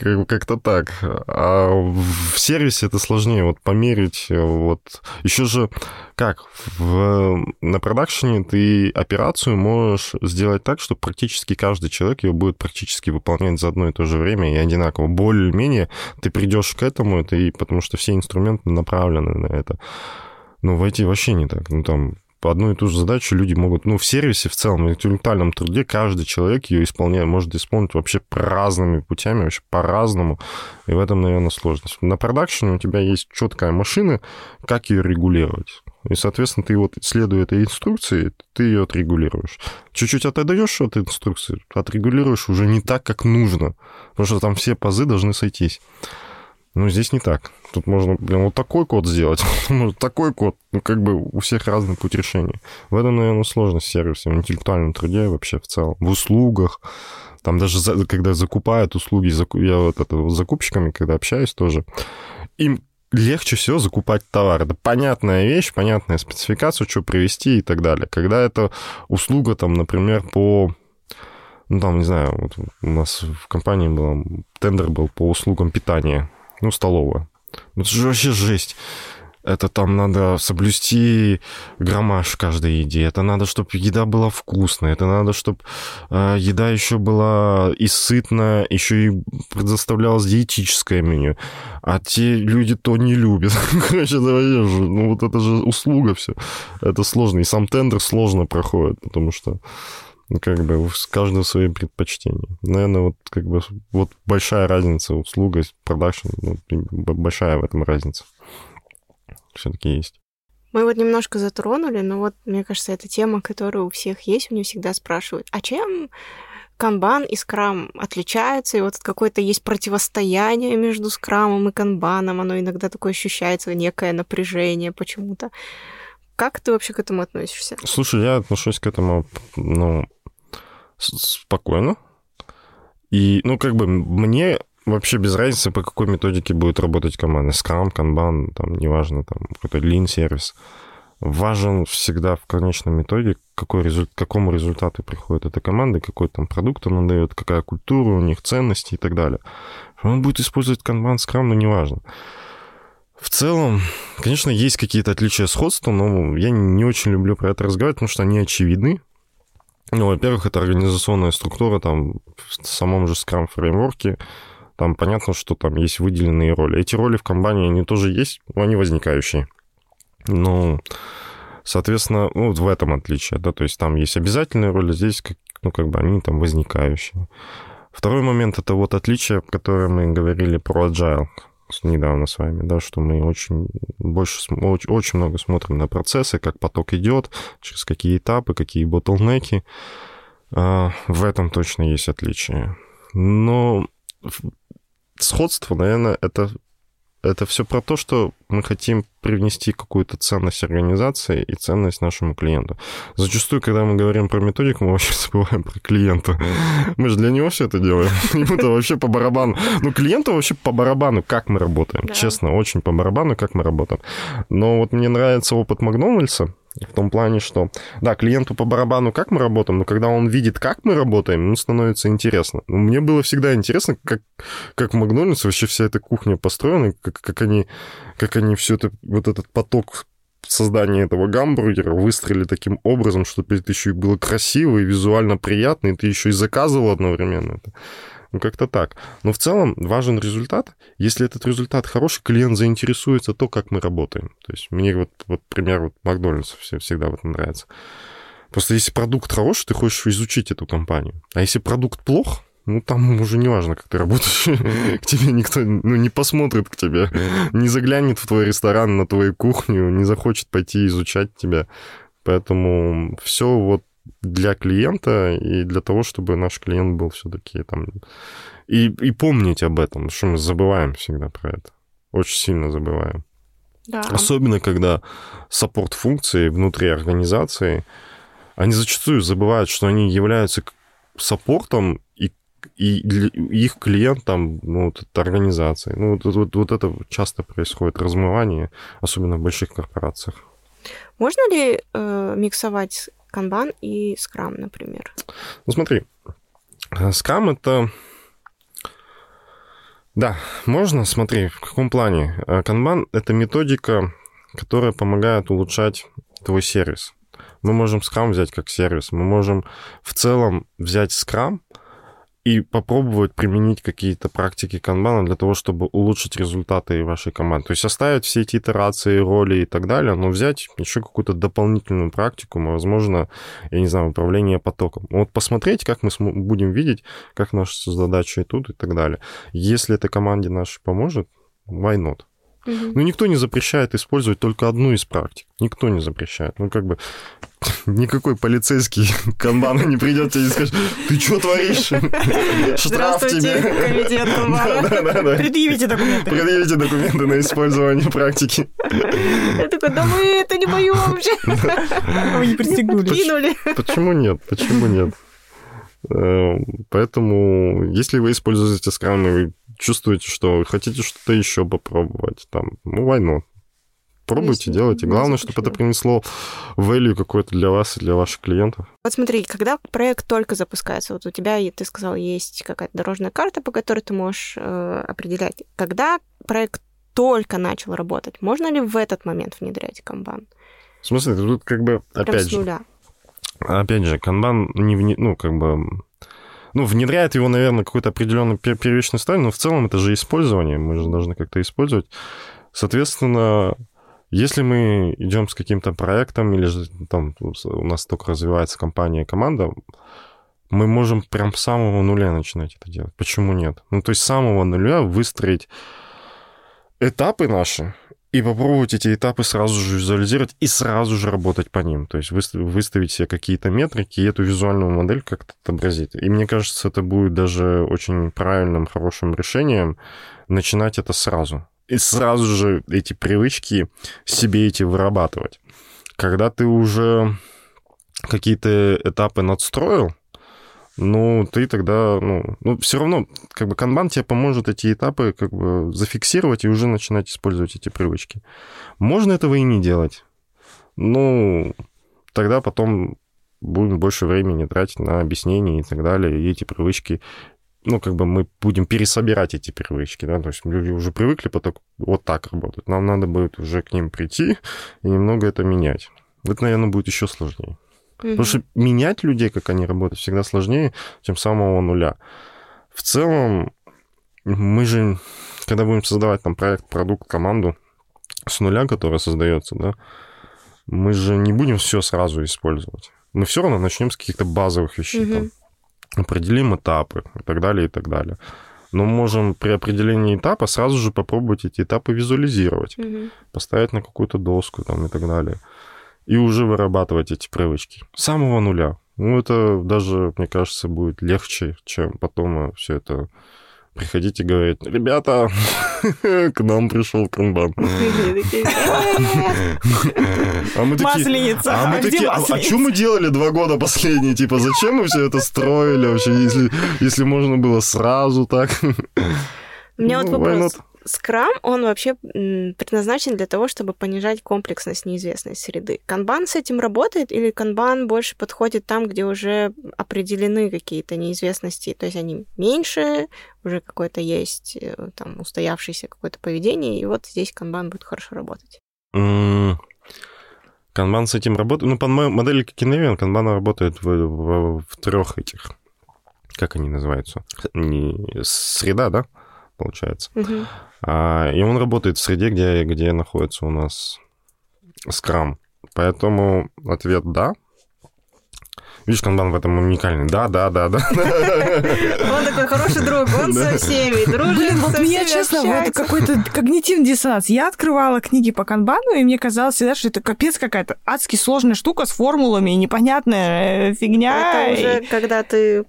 Как- Как-то так. А в сервисе это сложнее. Вот померить, вот... Еще же, как, в, на продакшене ты операцию можешь сделать так, что практически каждый человек ее будет практически выполнять за одно и то же время и одинаково. Более-менее ты придешь к этому, это и потому что все инструменты направлены на это. Но в IT вообще не так. Ну, там по одну и ту же задачу люди могут... Ну, в сервисе в целом, в интеллектуальном труде каждый человек ее исполняет, может исполнить вообще разными путями, вообще по-разному. И в этом, наверное, сложность. На продакшене у тебя есть четкая машина, как ее регулировать. И, соответственно, ты вот, следуя этой инструкции, ты ее отрегулируешь. Чуть-чуть отойдешь от инструкции, отрегулируешь уже не так, как нужно. Потому что там все пазы должны сойтись. Ну, здесь не так. Тут можно, блин, вот такой код сделать, может, такой код. Ну, как бы у всех разный путь решения. В этом, наверное, сложность сервиса, в интеллектуальном труде вообще в целом. В услугах. Там даже, за- когда закупают услуги, я вот это, с закупщиками, когда общаюсь тоже, им легче всего закупать товар. Это понятная вещь, понятная спецификация, что привезти и так далее. Когда это услуга, там, например, по ну, там, не знаю, вот у нас в компании был, тендер был по услугам питания, ну, столовая. Ну, Это же вообще жесть. Это там надо соблюсти граммаж каждой еде. Это надо, чтобы еда была вкусная. Это надо, чтобы еда еще была и сытная, еще и предоставлялось диетическое меню. А те люди то не любят. Короче, это же, ну вот это же услуга все. Это сложно. И сам тендер сложно проходит, потому что ну, как бы у каждого свои предпочтения. Наверное, вот как бы вот большая разница услуга, продакшн, ну, большая в этом разница. Все-таки есть. Мы вот немножко затронули, но вот, мне кажется, это тема, которая у всех есть, у них всегда спрашивают, а чем канбан и скрам отличаются, и вот какое-то есть противостояние между скрамом и канбаном, оно иногда такое ощущается, некое напряжение почему-то. Как ты вообще к этому относишься? Слушай, я отношусь к этому, ну, спокойно. И, ну, как бы мне вообще без разницы, по какой методике будет работать команда. Scrum, Kanban, там, неважно, там, какой-то Lean сервис. Важен всегда в конечном итоге, какой результ, к какому результату приходит эта команда, какой там продукт она дает, какая культура у них, ценности и так далее. Он будет использовать Kanban, Scrum, но неважно. В целом, конечно, есть какие-то отличия сходства, но я не очень люблю про это разговаривать, потому что они очевидны. Ну, во-первых, это организационная структура, там, в самом же Scrum фреймворке, там понятно, что там есть выделенные роли. Эти роли в компании, они тоже есть, но они возникающие. Ну, соответственно, ну, вот в этом отличие, да, то есть там есть обязательные роли, здесь, как, ну, как бы они там возникающие. Второй момент — это вот отличие, которое мы говорили про agile недавно с вами, да, что мы очень больше, очень, много смотрим на процессы, как поток идет, через какие этапы, какие ботлнеки. А, В этом точно есть отличие. Но сходство, наверное, это, это все про то, что мы хотим привнести какую-то ценность организации и ценность нашему клиенту. Зачастую, когда мы говорим про методику, мы вообще забываем про клиента. Мы же для него все это делаем. Ему-то вообще по барабану. Ну, клиенту вообще по барабану, как мы работаем. Да. Честно, очень по барабану, как мы работаем. Но вот мне нравится опыт Макдональдса, В том плане, что, да, клиенту по барабану, как мы работаем, но когда он видит, как мы работаем, ему становится интересно. Ну, мне было всегда интересно, как, как в Макдональдс вообще вся эта кухня построена, как, как они, как они все это, вот этот поток создания этого гамбургера выстроили таким образом, чтобы это еще и было красиво и визуально приятно, и ты еще и заказывал одновременно это. Ну, как-то так. Но в целом важен результат. Если этот результат хороший, клиент заинтересуется то, как мы работаем. То есть мне вот, вот пример вот Макдональдс всегда вот нравится. Просто если продукт хороший, ты хочешь изучить эту компанию. А если продукт плох, ну, там уже не важно, как ты работаешь. К тебе никто ну, не посмотрит к тебе, не заглянет в твой ресторан, на твою кухню, не захочет пойти изучать тебя. Поэтому все вот для клиента и для того, чтобы наш клиент был все-таки там... И, и помнить об этом, что мы забываем всегда про это. Очень сильно забываем. Да. Особенно, когда саппорт-функции внутри организации, они зачастую забывают, что они являются саппортом и, и их клиентом, ну, вот, это организации. Ну, вот, вот, вот это часто происходит, размывание, особенно в больших корпорациях. Можно ли э, миксовать канбан и скрам, например? Ну, смотри, скрам это... Да, можно, смотри, в каком плане. Канбан — это методика, которая помогает улучшать твой сервис. Мы можем Scrum взять как сервис, мы можем в целом взять Scrum и попробовать применить какие-то практики канбана для того, чтобы улучшить результаты вашей команды. То есть оставить все эти итерации, роли и так далее, но взять еще какую-то дополнительную практику, возможно, я не знаю, управление потоком. Вот посмотреть, как мы будем видеть, как наши задачи идут и так далее. Если это команде нашей поможет, why not? Угу. Ну, никто не запрещает использовать только одну из практик. Никто не запрещает. Ну, как бы никакой полицейский канбана не придет тебе и скажет, ты что творишь? Штраф тебе. комитет. Предъявите документы. Предъявите документы на использование практики. Я такой, да мы, это не мое вообще. Вы не пристегнули. Почему нет? Почему нет? Эм, поэтому, если вы используете скрам, и вы чувствуете, что хотите что-то еще попробовать, там, ну, войну. Пробуйте, Конечно, делайте. Главное, чтобы это принесло value какой-то для вас и для ваших клиентов. Вот смотри, когда проект только запускается, вот у тебя, ты сказал, есть какая-то дорожная карта, по которой ты можешь э, определять. Когда проект только начал работать, можно ли в этот момент внедрять канбан? В смысле, тут как бы, опять Прям же... Опять же, канбан не, вне, ну, как бы ну, внедряет его, наверное, какой-то определенный первичный стадий, но в целом это же использование, мы же должны как-то использовать. Соответственно, если мы идем с каким-то проектом, или же там у нас только развивается компания, команда, мы можем прям с самого нуля начинать это делать. Почему нет? Ну, то есть с самого нуля выстроить этапы наши, и попробовать эти этапы сразу же визуализировать и сразу же работать по ним. То есть выставить себе какие-то метрики и эту визуальную модель как-то отобразить. И мне кажется, это будет даже очень правильным, хорошим решением начинать это сразу. И сразу же эти привычки себе эти вырабатывать. Когда ты уже какие-то этапы надстроил, ну, ты тогда, ну, ну, все равно, как бы, канбан тебе поможет эти этапы, как бы, зафиксировать и уже начинать использовать эти привычки. Можно этого и не делать. Ну, тогда потом будем больше времени тратить на объяснение и так далее, и эти привычки ну, как бы мы будем пересобирать эти привычки, да, то есть люди уже привыкли потом вот так работать. Нам надо будет уже к ним прийти и немного это менять. Это, наверное, будет еще сложнее. Потому что менять людей, как они работают, всегда сложнее, чем с самого нуля. В целом, мы же, когда будем создавать там проект, продукт, команду с нуля, которая создается, да, мы же не будем все сразу использовать. Мы все равно начнем с каких-то базовых вещей. Угу. Там, определим этапы и так далее, и так далее. Но можем при определении этапа сразу же попробовать эти этапы визуализировать, угу. поставить на какую-то доску там, и так далее и уже вырабатывать эти привычки. С самого нуля. Ну, это даже, мне кажется, будет легче, чем потом все это приходить и говорить, ребята, к нам пришел канбан. А мы такие, а мы такие, а, а что мы делали два года последние? Типа, зачем мы все это строили вообще, если, если можно было сразу так? У меня вот ну, вопрос. Скрам, он вообще предназначен для того, чтобы понижать комплексность неизвестной среды. Канбан с этим работает или канбан больше подходит там, где уже определены какие-то неизвестности, то есть они меньше, уже какое-то есть э, там устоявшееся какое-то поведение, и вот здесь канбан будет хорошо работать. М, Канбан с этим работает. Ну, по мо- модели Киневиан Канбан работает в, в, трех этих. Как они называются? Не, среда, да? Получается. Мгм. А, и он работает в среде, где, где находится у нас скрам. Поэтому ответ да. Видишь, канбан в этом уникальный. Да, да, да, да. Он такой хороший друг, он со всеми дружит, Блин, вот со меня, честно, вот какой-то когнитивный диссонанс. Я открывала книги по канбану, и мне казалось всегда, что это капец какая-то адски сложная штука с формулами, непонятная э, фигня. Это уже когда ты...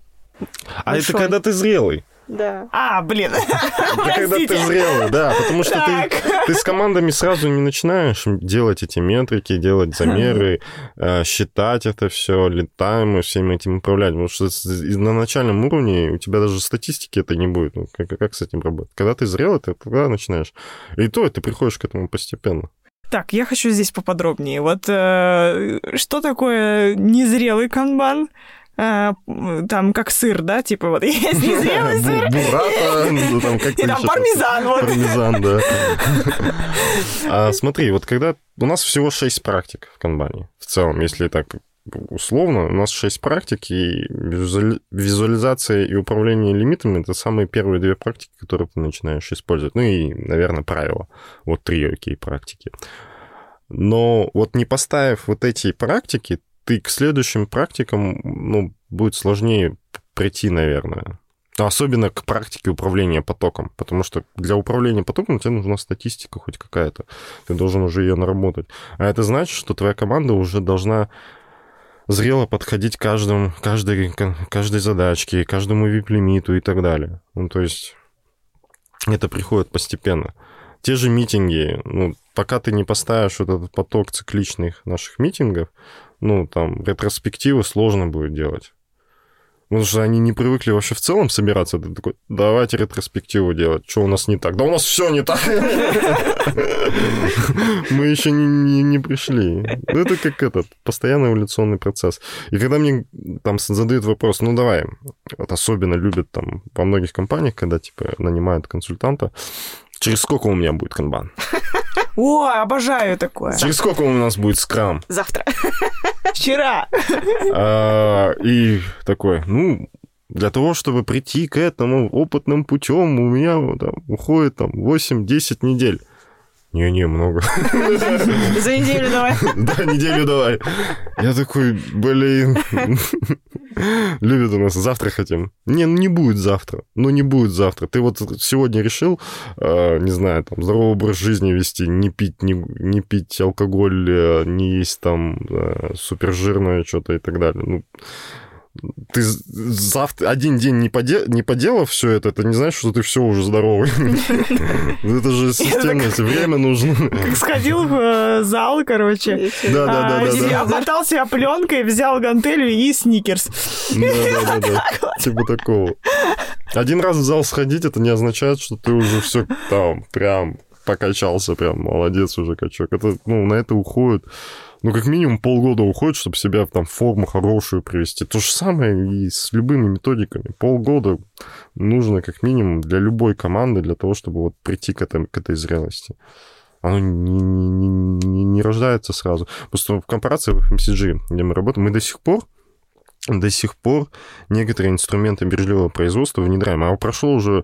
А это когда ты зрелый. Да. А, блин. Это когда ты зрелый, да. Потому что ты, Так. ты с командами сразу не начинаешь делать эти метрики, делать замеры, э, считать это все, летаем и всеми этим управлять. Потому что на начальном уровне у тебя даже статистики это не будет. Ну, как, как с этим работать? Когда ты зрелый, ты тогда начинаешь. И то ты приходишь к этому постепенно. Так, я хочу здесь поподробнее. Вот э, что такое незрелый канбан? Э, там как сыр, да? Типа вот есть незрелый сыр, Буррата, ну, там как и там пармезан. Вот. Пармезан, да. А, смотри, вот когда... У нас всего 6 практик в канбане. В целом, если так условно, у нас 6 практик, и визуали- визуализация и управление лимитами — это самые первые две практики, которые ты начинаешь использовать. Ну и, наверное, правила. Вот три окей практики. Но вот не поставив вот эти практики, ты к следующим практикам, ну, будет сложнее прийти, наверное. Особенно к практике управления потоком, потому что для управления потоком тебе нужна статистика хоть какая-то. Ты должен уже ее наработать. А это значит, что твоя команда уже должна зрело подходить к каждому, каждой, каждой задачке, каждому вип-лимиту и так далее. Ну, то есть это приходит постепенно. Те же митинги, ну, пока ты не поставишь вот этот поток цикличных наших митингов, ну, там, ретроспективы сложно будет делать. Потому что они не привыкли вообще в целом собираться. Ты такой, давайте ретроспективу делать. Что у нас не так? Да у нас все не так. Мы еще не, пришли. Это как этот постоянный эволюционный процесс. И когда мне там задают вопрос, ну давай, особенно любят там во многих компаниях, когда типа нанимают консультанта, через сколько у меня будет канбан? О, обожаю такое. Через сколько у нас будет скрам? Завтра. Вчера. А, И такой, ну, для того, чтобы прийти к этому опытным путем, у меня там, уходит там 8-10 недель. Не-не, много. За неделю давай. Да, неделю давай. Я такой, блин. Любят у нас, завтра хотим. Не, ну не будет завтра. Ну не будет завтра. Ты вот сегодня решил, э, не знаю, там, здоровый образ жизни вести, не пить, не, не пить алкоголь, э, не есть там э, супержирное что-то и так далее. Ну, ты завтра один день не, поде, не поделав все это, это не значит, что ты все уже здоровый. Это же системность, время нужно. Как сходил в э, зал, короче. Да, да, да, а, да, обмотал себя пленкой, взял гантелью и сникерс. Да, да, да, да. Типа такого. Один раз в зал сходить, это не означает, что ты уже все там прям покачался, прям молодец уже качок. Это, ну, на это уходит, ну, как минимум полгода уходит, чтобы себя там в форму хорошую привести. То же самое и с любыми методиками. Полгода нужно как минимум для любой команды, для того, чтобы вот прийти к, этой к этой зрелости. Оно не, не, не, не рождается сразу. Просто в корпорации в FMCG, где мы работаем, мы до сих пор до сих пор некоторые инструменты бережливого производства внедряем. А прошло уже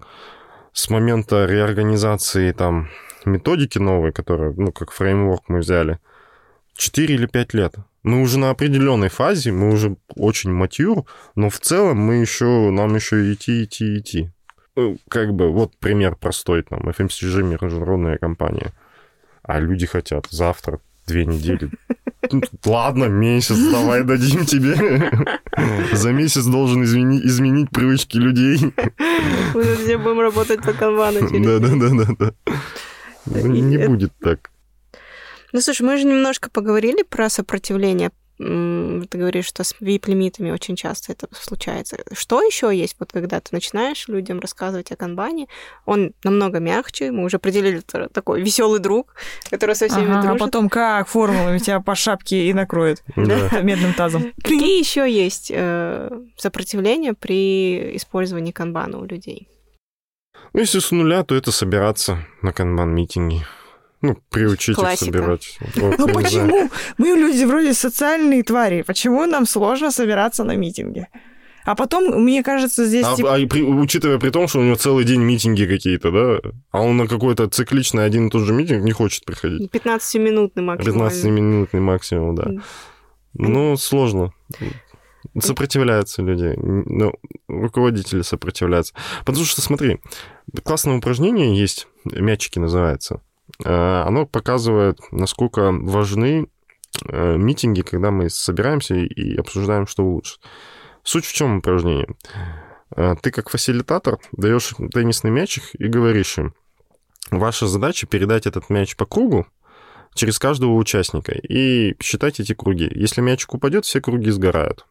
с момента реорганизации там методики новой, которые, ну, как фреймворк мы взяли, 4 или 5 лет. Мы уже на определенной фазе, мы уже очень матюр, но в целом мы еще, нам еще идти, идти, идти. Ну, Как бы, вот пример простой, там, FMCG, международная компания. А люди хотят завтра, две недели. Ну, Ладно, месяц, давай дадим тебе. За месяц должен извини- изменить привычки людей. Мы все будем работать по канвану через Да, да, да, да, да. Ну, Не будет так. Ну, слушай, мы же немножко поговорили про сопротивление Ты говоришь, что с VIP-лимитами очень часто это случается. Что еще есть, вот когда ты начинаешь людям рассказывать о канбане? Он намного мягче. Мы уже определили такой веселый друг, который со всеми Ага, а дружит. потом как формулами тебя по шапке и накроет медным тазом. Какие еще есть э, сопротивления при использовании канбана у людей? Ну, если с нуля, то это собираться на канбан-митинги. Ну, приучить Классика. их собирать. Вот, Ну не знаю. почему? Мы люди вроде социальные твари. Почему нам сложно собираться на митинге? А потом, мне кажется, здесь... А, типа, а при- учитывая при том, что у него целый день митинги какие-то, да, а он на какой-то цикличный один и тот же митинг не хочет приходить. 15-минутный максимум. 15-минутный максимум, да. Ну, сложно. Сопротивляются люди. Ну, руководители сопротивляются. Потому что, смотри, классное упражнение есть, мячики называется. Э, Оно показывает, насколько важны э, митинги, когда мы собираемся и- обсуждаем, что улучшить. Суть в чем упражнение? Э, Ты как фасилитатор даешь теннисный мячик и говоришь им, ваша задача передать этот мяч по кругу через каждого участника и считать эти круги. Если мячик упадет, все круги сгорают.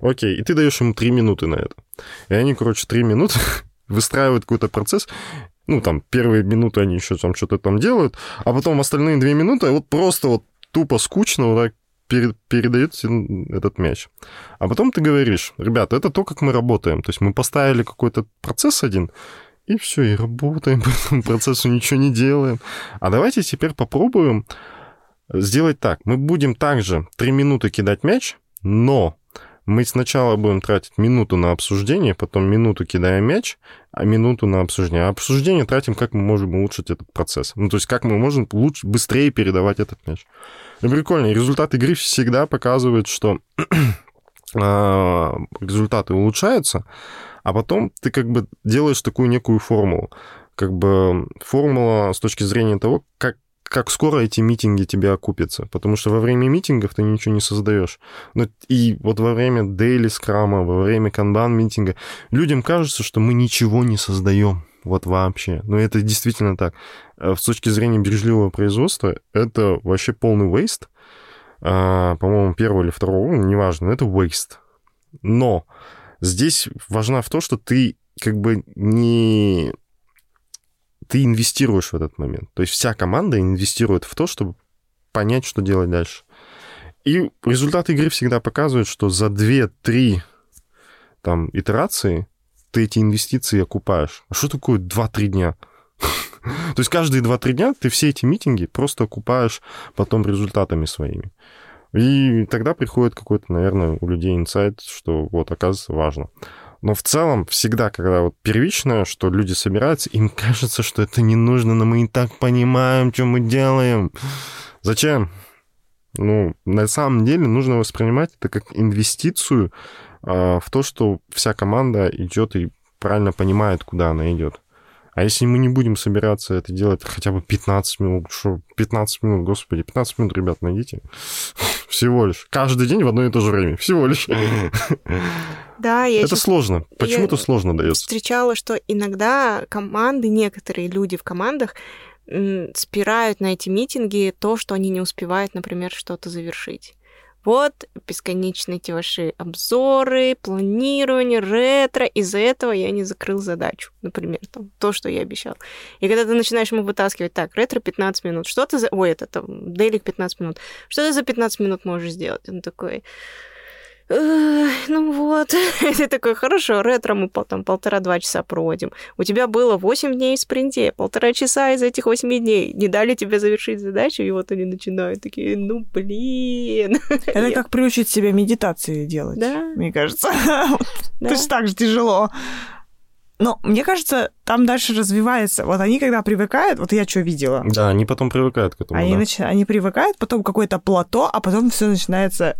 Окей, и ты даешь им три минуты на это. И они, короче, три минуты выстраивают какой-то процесс. Ну, там, первые минуты они еще там что-то там делают, а потом остальные две минуты вот просто вот тупо скучно вот так пере- передают этот мяч. А потом ты говоришь, ребята, это то, как мы работаем. То есть мы поставили какой-то процесс один, и все, и работаем по этому процессу, ничего не делаем. А давайте теперь попробуем сделать так. Мы будем также три минуты кидать мяч, но мы сначала будем тратить минуту на обсуждение, потом минуту кидаем мяч, а минуту на обсуждение. А обсуждение тратим, как мы можем улучшить этот процесс. Ну, то есть, как мы можем лучше, быстрее передавать этот мяч. И прикольно. Результат игры всегда показывает, что а, результаты улучшаются, а потом ты как бы делаешь такую некую формулу. Как бы формула с точки зрения того, как как скоро эти митинги тебе окупятся. Потому что во время митингов ты ничего не создаешь. Ну, и вот во время дейли скрама, во время канбан-митинга людям кажется, что мы ничего не создаем. Вот вообще. Но это действительно так. Э, С точки зрения бережливого производства, это вообще полный waste. А, По-моему, первого или второго уровня, неважно, но это waste. Но здесь важна в том, что ты как бы не ты инвестируешь в этот момент. То есть вся команда инвестирует в то, чтобы понять, что делать дальше. И результат игры всегда показывает, что за 2-3 там, итерации ты эти инвестиции окупаешь. А что такое 2-3 дня? То есть каждые 2-3 дня ты все эти митинги просто окупаешь потом результатами своими. И тогда приходит какой-то, наверное, у людей инсайт, что вот, оказывается, важно. Но в целом всегда, когда вот первичное, что люди собираются, им кажется, что это не нужно, но мы и так понимаем, что мы делаем. Зачем? Ну, на самом деле нужно воспринимать это как инвестицию а, в то, что вся команда идет и правильно понимает, куда она идет. А если мы не будем собираться это делать хотя бы 15 минут, что 15 минут, господи, 15 минут, ребят, найдите. Всего лишь. Каждый день в одно и то же время. Всего лишь. Да, я Это сложно. Почему-то сложно дается. встречала, что иногда команды, некоторые люди в командах спирают на эти митинги то, что они не успевают, например, что-то завершить. Вот бесконечные эти ваши обзоры, планирование, ретро. Из-за этого я не закрыл задачу, например, там, то, что я обещал. И когда ты начинаешь ему вытаскивать, так, ретро 15 минут, что ты за... Ой, это там, дейлик 15 минут. Что ты за 15 минут можешь сделать? Он такой... «Эх, Ну вот, ты такой, хорошо, ретро мы пол- там полтора-два часа проводим. У тебя было 8 дней в спринте, полтора часа из этих 8 дней не дали тебе завершить задачу, и вот они начинают такие, ну блин. Это как приучить себя медитации делать, Да. мне кажется. Да. Это же так же тяжело. Но мне кажется, там дальше развивается. Вот они, когда привыкают, вот я что видела, Да, они потом привыкают к этому. они, да. начи- они привыкают, потом какое-то плато, а потом все начинается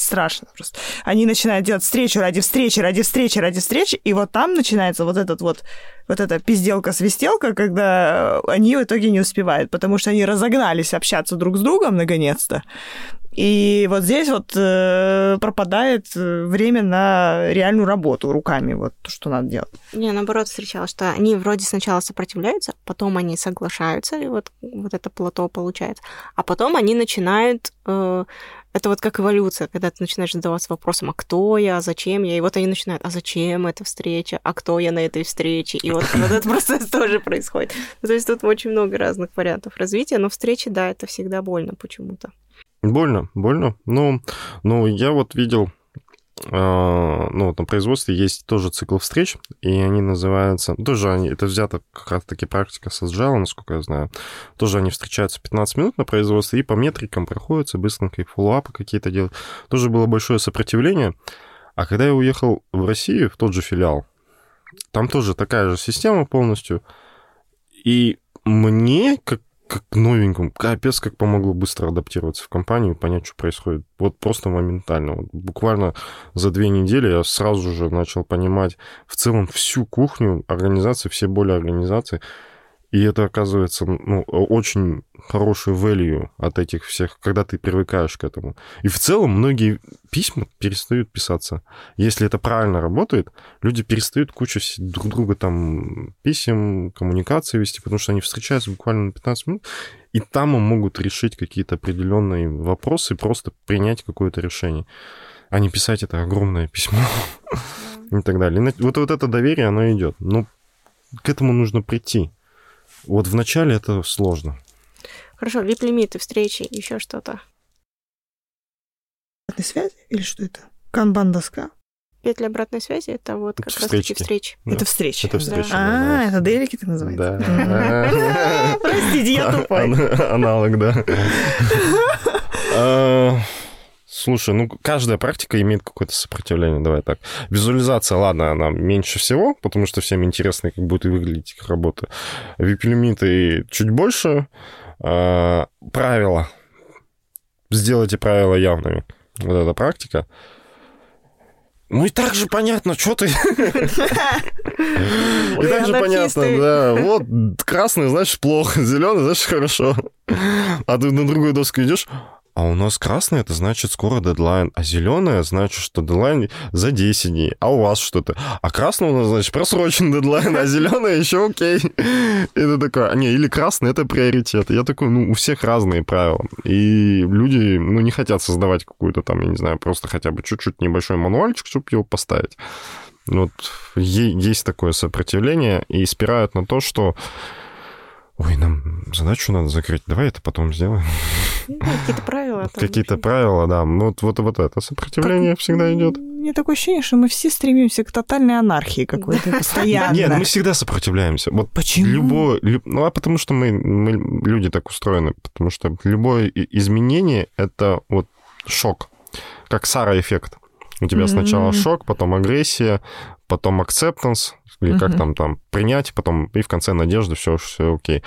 страшно просто. Они начинают делать встречу ради встречи, ради встречи, ради встречи, и вот там начинается вот этот вот, вот эта пизделка-свистелка, когда они в итоге не успевают, потому что они разогнались общаться друг с другом наконец-то. И вот здесь вот э, пропадает э, время на реальную работу руками, вот то, что надо делать. Не, наоборот, встречала, что они вроде сначала сопротивляются, потом они соглашаются, и вот, вот это плато получается. А потом они начинают... э, Это вот как эволюция, когда ты начинаешь задаваться вопросом, а кто я, а зачем я, и вот они начинают, а зачем эта встреча, а кто я на этой встрече, и вот, этот процесс тоже происходит. То есть тут очень много разных вариантов развития, но встречи, да, это всегда больно почему-то. Больно, больно. Ну, ну я вот видел ну, вот на производстве есть тоже цикл встреч, и они называются... Тоже они, это взято как раз-таки практика с Agile, насколько я знаю. Тоже они встречаются 15 минут на производстве и по метрикам проходятся, быстренько и фоллоуапы какие-то делают. Тоже было большое сопротивление. А когда я уехал в Россию, в тот же филиал, там тоже такая же система полностью. И мне, как как новенькому, капец, как помогло быстро адаптироваться в компанию, понять, что происходит. Вот просто моментально. Вот буквально за две недели я сразу же начал понимать в целом всю кухню организации, все боли организации. И это оказывается ну, очень хороший value от этих всех, когда ты привыкаешь к этому. И в целом многие письма перестают писаться. Если это правильно работает, люди перестают кучу друг друга там писем, коммуникации вести, потому что они встречаются буквально на 15 минут, и там могут решить какие-то определенные вопросы, просто принять какое-то решение, а не писать это огромное письмо и так далее. Вот, вот это доверие, оно идет. Но к этому нужно прийти. Вот в начале это сложно. Хорошо, вип-лимиты, встречи, еще что-то. Обратной связи или что это? Канбан-доска? Петля обратной связи это вот как раз таки встречи. Да. Это встречи. Это встречи. А, это делики ты называется. Да. Простите, я тупой. Аналог, да. Слушай, ну каждая практика имеет какое-то сопротивление, давай так. Визуализация, ладно, она меньше всего, потому что всем интересно, как будет выглядеть их работа. VIP-лимиты чуть больше. А, правила. Сделайте правила явными. Вот эта практика. Ну и так же понятно, что ты... И так же понятно, да. Вот красный, значит, плохо, зеленый, значит, хорошо. А ты на другую доску идешь, а у нас красное, это значит скоро дедлайн, а зеленое значит, что дедлайн за 10 дней, а у вас что-то. А красное у нас, значит, просрочен дедлайн, а зеленое еще окей. И ты такой, а не, или красный, это приоритет. Я такой, ну, у всех разные правила. И люди, ну, не хотят создавать какую-то там, я не знаю, просто хотя бы чуть-чуть небольшой мануальчик, чтобы его поставить. Вот есть такое сопротивление, и спирают на то, что Ой, нам задачу надо закрыть. Давай это потом сделаем. Ну, какие-то правила. Какие-то правила, да. Ну, вот, вот, вот это сопротивление как... всегда идет. Мне такое ощущение, что мы все стремимся к тотальной анархии какой-то постоянно. Нет, мы всегда сопротивляемся. Вот Почему? Любое, люб... Ну, а потому что мы, мы люди так устроены. Потому что любое изменение — это вот шок. Как Сара-эффект. У тебя mm-hmm. сначала шок, потом агрессия, потом acceptance, или mm-hmm. как там, там, принять, потом и в конце надежда, все, все окей.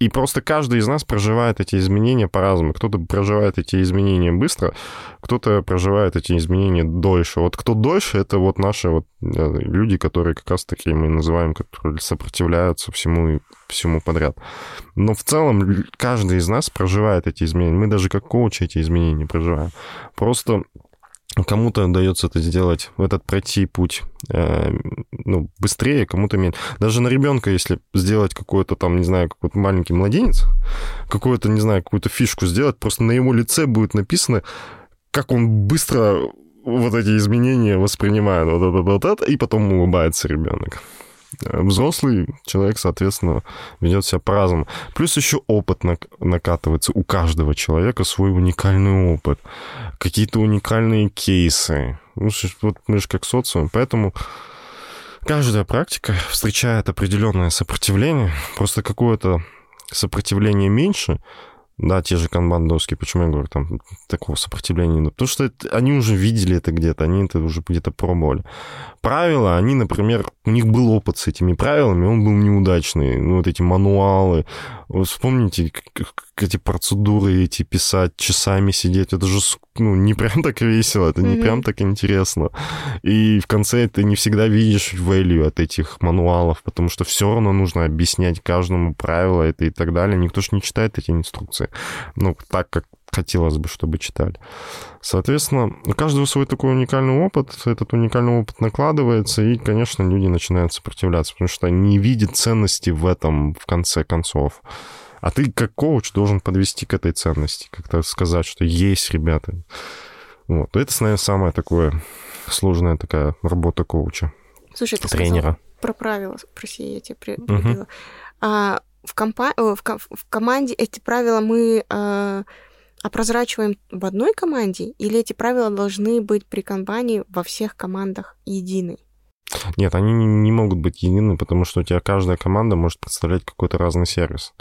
И просто каждый из нас проживает эти изменения по-разному. Кто-то проживает эти изменения быстро, кто-то проживает эти изменения дольше. Вот кто дольше, это вот наши вот э, люди, которые как раз-таки мы называем, которые сопротивляются всему и всему подряд. Но в целом каждый из нас проживает эти изменения. Мы даже как коучи эти изменения проживаем. Просто Кому-то удается это сделать, этот пройти путь э, ну, быстрее, кому-то меньше. Даже на ребенка, если сделать какой-то там, не знаю, какой-то маленький младенец, какую-то, не знаю, какую-то фишку сделать, просто на его лице будет написано, как он быстро вот эти изменения воспринимает, вот это, вот это, и потом улыбается ребенок. Взрослый человек, соответственно, ведет себя по-разному. Плюс еще опыт накатывается. У каждого человека свой уникальный опыт. Какие-то уникальные кейсы. Ну, вот мы же как социум. Поэтому каждая практика встречает определенное сопротивление. Просто какое-то сопротивление меньше, да, те же канбан-доски, почему я говорю, там такого сопротивления нет. Потому что это, они уже видели это где-то, они это уже где-то пробовали. Правила, они, например, у них был опыт с этими правилами, он был неудачный. Ну, вот эти мануалы. Вспомните, эти процедуры эти писать, часами сидеть. Это же ну, не прям так весело, это не mm-hmm. прям так интересно. И в конце ты не всегда видишь value от этих мануалов, потому что все равно нужно объяснять каждому правила это и так далее. Никто же не читает эти инструкции. Ну, так, как хотелось бы, чтобы читали. Соответственно, у каждого свой такой уникальный опыт, этот уникальный опыт накладывается, и, конечно, люди начинают сопротивляться, потому что они не видят ценности в этом в конце концов. А ты как коуч должен подвести к этой ценности, как-то сказать, что есть ребята. Вот. Это, наверное, самое такое сложная такая работа коуча. Слушай, ты тренера. про правила, прости, я тебя перебила. Угу. А, в, компа- в, в команде эти правила мы а, опрозрачиваем в одной команде, или эти правила должны быть при канбане во всех командах едины? Нет, они не могут быть едины, потому что у тебя каждая команда может представлять какой-то разный сервис.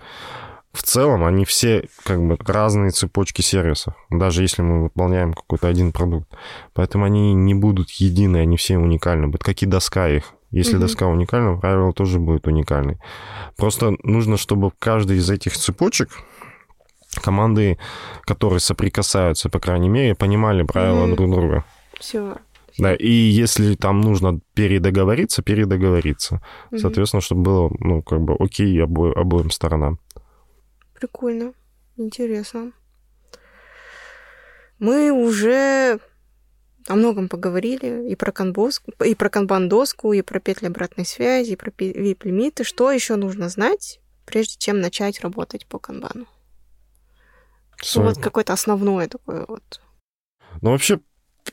В целом они все как бы разные цепочки сервисов, даже если мы выполняем какой-то один продукт. Поэтому они не будут едины, они все уникальны. Будут как и доска их. Если mm-hmm. доска уникальна, правило тоже будет уникальный. Просто нужно, чтобы каждый из этих цепочек команды, которые соприкасаются, по крайней мере, понимали правила mm-hmm. друг друга. Все. Да, и если там нужно передоговориться, передоговориться. Mm-hmm. Соответственно, чтобы было, ну, как бы окей обо- обоим сторонам. Прикольно. Интересно. Мы уже о многом поговорили, и про, канбос, и про канбан-доску, и про петли обратной связи, и про VIP-лимиты. Что еще нужно знать, прежде чем начать работать по канбану? Ну, вот какое-то основное такое вот. Ну, вообще,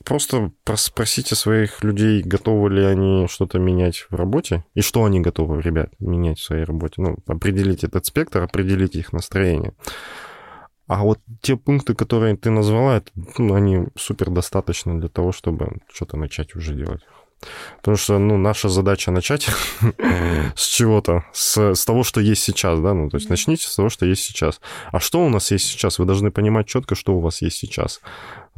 просто спросите своих людей, готовы ли они что-то менять в работе, и что они готовы, ребят, менять в своей работе. Ну, определить этот спектр, определить их настроение. А вот те пункты, которые ты назвала, это, ну, они супер достаточны для того, чтобы что-то начать уже делать. Потому что, ну, наша задача начать с чего-то, с, с того, что есть сейчас, да, ну, то есть начните с того, что есть сейчас. А что у нас есть сейчас? Вы должны понимать четко, что у вас есть сейчас.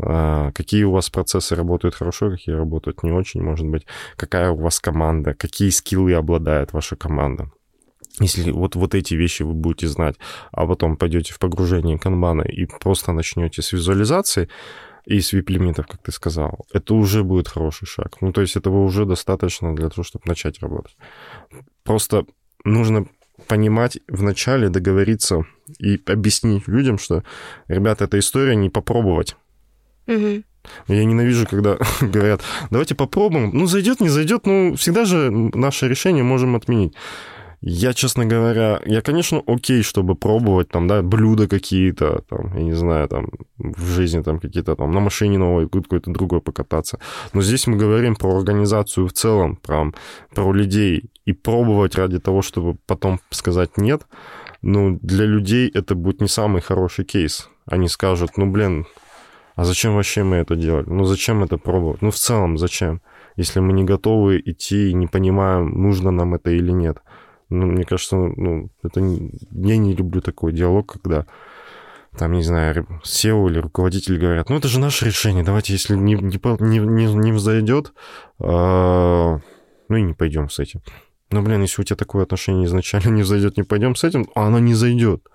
А, какие у вас процессы работают хорошо, какие работают не очень, может быть, какая у вас команда, какие скиллы обладает ваша команда. Если вот, вот эти вещи вы будете знать, а потом пойдете в погружение канбана и просто начнете с визуализации, и с VIP-лимитов, как ты сказал, это уже будет хороший шаг. Ну, то есть этого уже достаточно для того, чтобы начать работать. Просто нужно понимать вначале, договориться и объяснить людям, что, ребята, эта история не попробовать. Угу. Я ненавижу, когда говорят, давайте попробуем. Ну, зайдет, не зайдет, ну, всегда же наше решение можем отменить. Я, честно говоря, я, конечно, окей, чтобы пробовать там, да, блюда какие-то, там, я не знаю, там, в жизни там какие-то там, на машине новой, какой-то другой покататься. Но здесь мы говорим про организацию в целом, про, про людей. И пробовать ради того, чтобы потом сказать нет, ну, для людей это будет не самый хороший кейс. Они скажут, ну, блин, а зачем вообще мы это делали? Ну, зачем это пробовать? Ну, в целом, зачем? Если мы не готовы идти и не понимаем, нужно нам это или нет. Ну, мне кажется, ну, это я не люблю такой диалог, когда там, не знаю, SEO или руководитель говорят, ну, это же наше решение, давайте, если не, не, не, не взойдет, а, ну, и не пойдем с этим. Ну, блин, если у тебя такое отношение изначально не взойдет, не пойдем с этим, а оно не зайдет.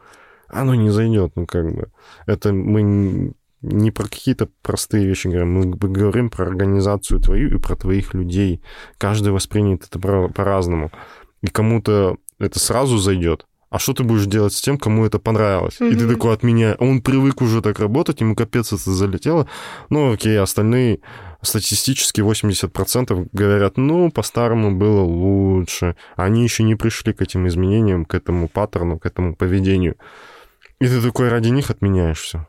Оно не зайдет, ну, как бы. Это мы не про какие-то простые вещи говорим, мы говорим про организацию твою и про твоих людей. Каждый воспринят это по-разному и кому-то это сразу зайдет, а что ты будешь делать с тем, кому это понравилось? Mm-hmm. И ты такой от меня, он привык уже так работать, ему капец это залетело. Ну, окей, остальные статистически 80% говорят, ну, по-старому было лучше. Они еще не пришли к этим изменениям, к этому паттерну, к этому поведению. И ты такой ради них отменяешь все.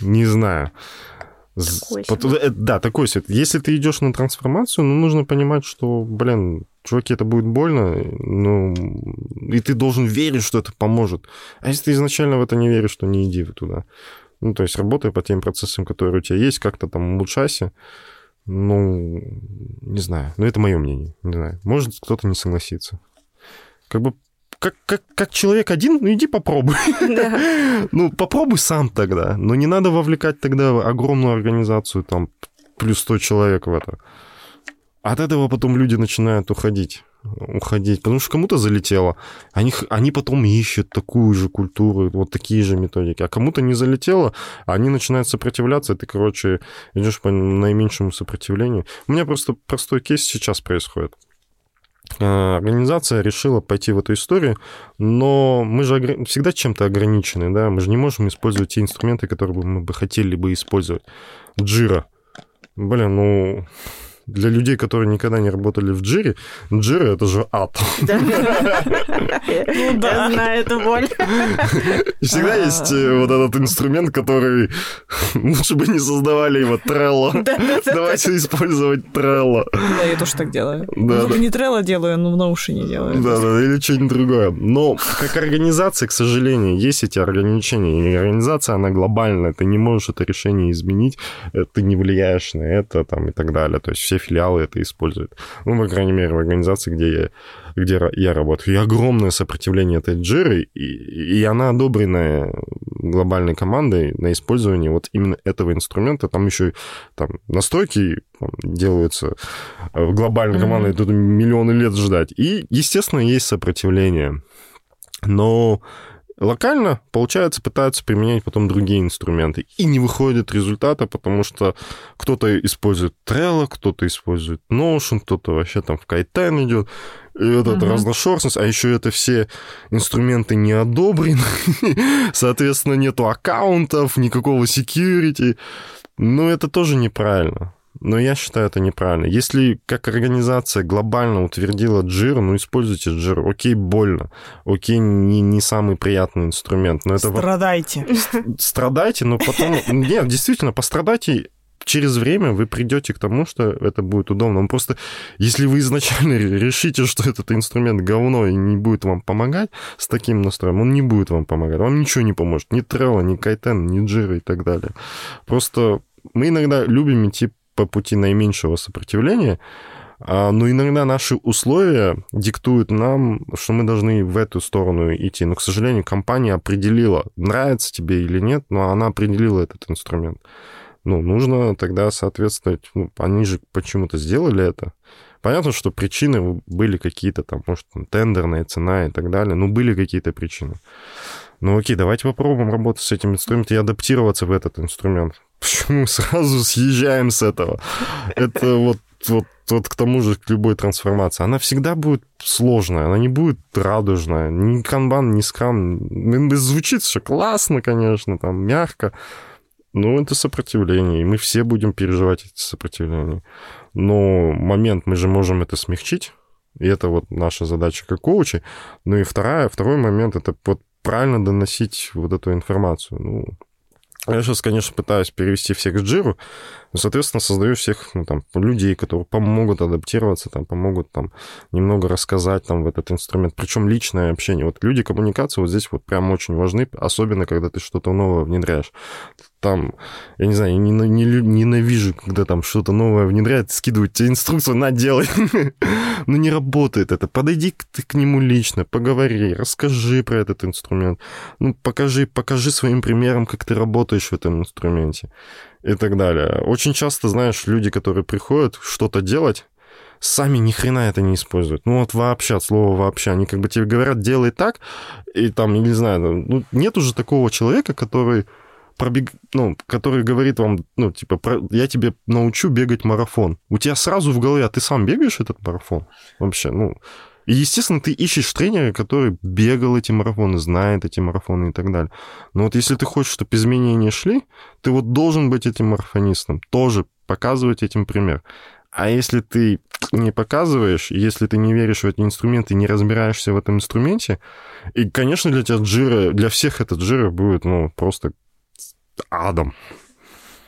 Не знаю. Такой себе. Э, да, такой себе. Если ты идешь на трансформацию, ну, нужно понимать, что, блин, чуваки, это будет больно, ну, и ты должен верить, что это поможет. А если ты изначально в это не веришь, то не иди туда. Ну, то есть работай по тем процессам, которые у тебя есть, как-то там улучшайся. Ну, не знаю. Ну, это мое мнение. Не знаю. Может, кто-то не согласится. Как бы как, как, как человек один, ну иди попробуй. Да. ну, попробуй сам тогда. Но не надо вовлекать тогда огромную организацию, там, плюс 100 человек в это. От этого потом люди начинают уходить уходить, потому что кому-то залетело. Они, они потом ищут такую же культуру, вот такие же методики. А кому-то не залетело, они начинают сопротивляться, и ты, короче, идешь по наименьшему сопротивлению. У меня просто простой кейс сейчас происходит. Э, организация решила пойти в эту историю, но мы же всегда чем-то ограничены, да, мы же не можем использовать те инструменты, которые мы бы хотели бы использовать. Джира. Блин, ну, для людей, которые никогда не работали в джире, джира — это же ад. Ну да. Я знаю эту боль. И всегда есть э, вот этот инструмент, который лучше бы не создавали его Trello. Давайте использовать Trello. Да, я тоже так делаю. Да, ну, не Trello делаю, но в Notion делаю. Да, да, или что-нибудь другое. Но как организация, к сожалению, есть эти ограничения. И организация, она глобальная. Ты не можешь это решение изменить, э, ты не влияешь на это там, и так далее. То есть все филиалы это используют. Ну, по крайней мере, в организации, где я где я работаю, и огромное сопротивление этой джиры, и, и она одобренная глобальной командой на использование вот именно этого инструмента. Там еще там, настройки там, делаются э, глобальной командой, mm-hmm. тут миллионы лет ждать. И, естественно, есть сопротивление. Но Локально, получается, пытаются применять потом другие инструменты. И не выходит результата, потому что кто-то использует Trello, кто-то использует Notion, кто-то вообще там в Kaizen идет. И вот эта uh разношерстность, а еще это все инструменты не одобрены, соответственно, нету аккаунтов, никакого security. Ну, это тоже неправильно. Но я считаю это неправильно. Если как организация глобально утвердила джир, ну используйте джир. Окей, больно. Окей, не, не самый приятный инструмент. Но это Страдайте. Страдайте, но потом... Нет, действительно, пострадайте через время вы придете к тому, что это будет удобно. Но просто если вы изначально решите, что этот инструмент говно и не будет вам помогать с таким настроем, он не будет вам помогать. Вам ничего не поможет. Ни Trello, ни Кайтен, ни Jira и так далее. Просто мы иногда любим идти по пути наименьшего сопротивления, а, но иногда наши условия диктуют нам, что мы должны в эту сторону идти. Но, к сожалению, компания определила, нравится тебе или нет, но она определила этот инструмент. Ну, нужно тогда соответствовать. Ну, они же почему-то сделали это. Понятно, что причины были какие-то там, может, там, тендерная цена и так далее. Ну, были какие-то причины. Ну, окей, давайте попробуем работать с этим инструментом и адаптироваться в этот инструмент. Почему сразу съезжаем с этого? Это вот, вот, вот к тому же, к любой трансформации. Она всегда будет сложная, она не будет радужная. Ни канбан, ни скрам. Звучит все классно, конечно, там, мягко. Но это сопротивление, и мы все будем переживать эти сопротивления. Но момент, мы же можем это смягчить, и это вот наша задача как коучи. Ну и вторая, второй момент, это вот правильно доносить вот эту информацию. Ну, я сейчас, конечно, пытаюсь перевести всех к джиру, соответственно, создаю всех ну, там, людей, которые помогут адаптироваться, там, помогут там, немного рассказать там, в этот инструмент. Причем личное общение. Вот люди коммуникации вот здесь вот прям очень важны, особенно когда ты что-то новое внедряешь там, я не знаю, я не, не, ненавижу, когда там что-то новое внедряют, скидывают тебе инструкцию, на, делай. Но не работает это. Подойди к, ты к нему лично, поговори, расскажи про этот инструмент. Ну, покажи, покажи своим примером, как ты работаешь в этом инструменте и так далее. Очень часто, знаешь, люди, которые приходят что-то делать, сами ни хрена это не используют. Ну вот вообще, от слова вообще. Они как бы тебе говорят, делай так, и там, не знаю, ну, нет уже такого человека, который пробег, ну, который говорит вам, ну, типа, про... я тебе научу бегать марафон. У тебя сразу в голове, а ты сам бегаешь этот марафон? Вообще, ну... И, естественно, ты ищешь тренера, который бегал эти марафоны, знает эти марафоны и так далее. Но вот если ты хочешь, чтобы изменения шли, ты вот должен быть этим марафонистом, тоже показывать этим пример. А если ты не показываешь, если ты не веришь в эти инструменты, не разбираешься в этом инструменте, и, конечно, для тебя джира, для всех этот джира будет, ну, просто адом.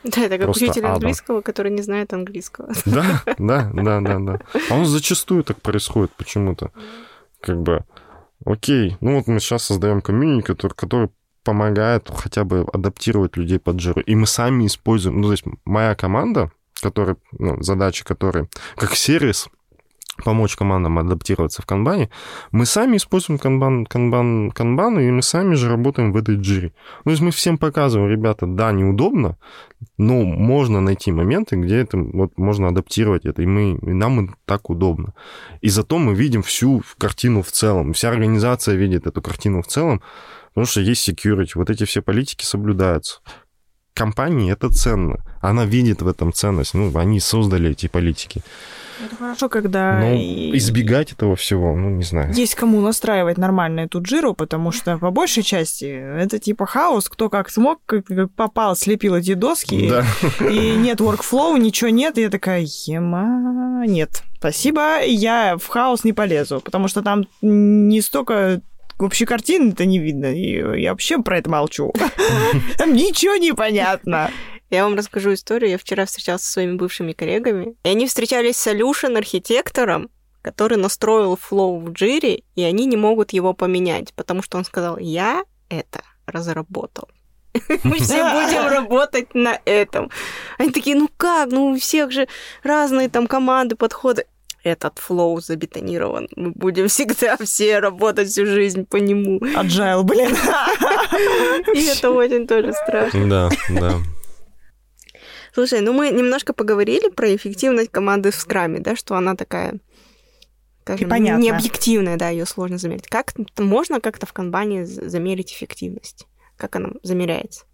Да, это как Просто учитель английского, который не знает английского. Да, да, да, да, да. А он зачастую так происходит почему-то. Как бы, окей, ну вот мы сейчас создаем комьюнити, который, который помогает хотя бы адаптировать людей под жиру. И мы сами используем, ну, то есть моя команда, которая, ну, задача которой, как сервис, помочь командам адаптироваться в канбане, мы сами используем канбан, канбан, канбан, и мы сами же работаем в этой джире. Ну, то есть мы всем показываем, ребята, да, неудобно, но можно найти моменты, где это вот можно адаптировать это, и, мы, и нам так удобно. И зато мы видим всю картину в целом, вся организация видит эту картину в целом, потому что есть security, вот эти все политики соблюдаются. Компании это ценно. Она видит в этом ценность. Ну, они создали эти политики. Это хорошо, когда... Но и- избегать этого всего, ну, не знаю. Есть кому настраивать нормально эту джиру, потому что по большей части это типа хаос, кто как смог, как попал, слепил эти доски, Да. и нет workflow, ничего нет, и я такая, ема, нет, спасибо, я в хаос не полезу, потому что там не столько вообще картины-то не видно, и я вообще про это молчу. Там ничего не понятно. Я вам расскажу историю. Я вчера встречалась со своими бывшими коллегами, и они встречались с solution архитектором, который настроил флоу в джире, и они не могут его поменять, потому что он сказал, я это разработал. Мы все будем работать на этом. Они такие, ну как, ну у всех же разные там команды, подходы. Этот флоу забетонирован. Мы будем всегда все работать всю жизнь по нему. Agile, блин. И это очень тоже страшно. Да, да. Слушай, ну мы немножко поговорили про эффективность команды в скраме, да, что она такая, скажем, Непонятная. необъективная, да, ее сложно замерить. Как можно как-то в канбане замерить эффективность? Как она замеряется?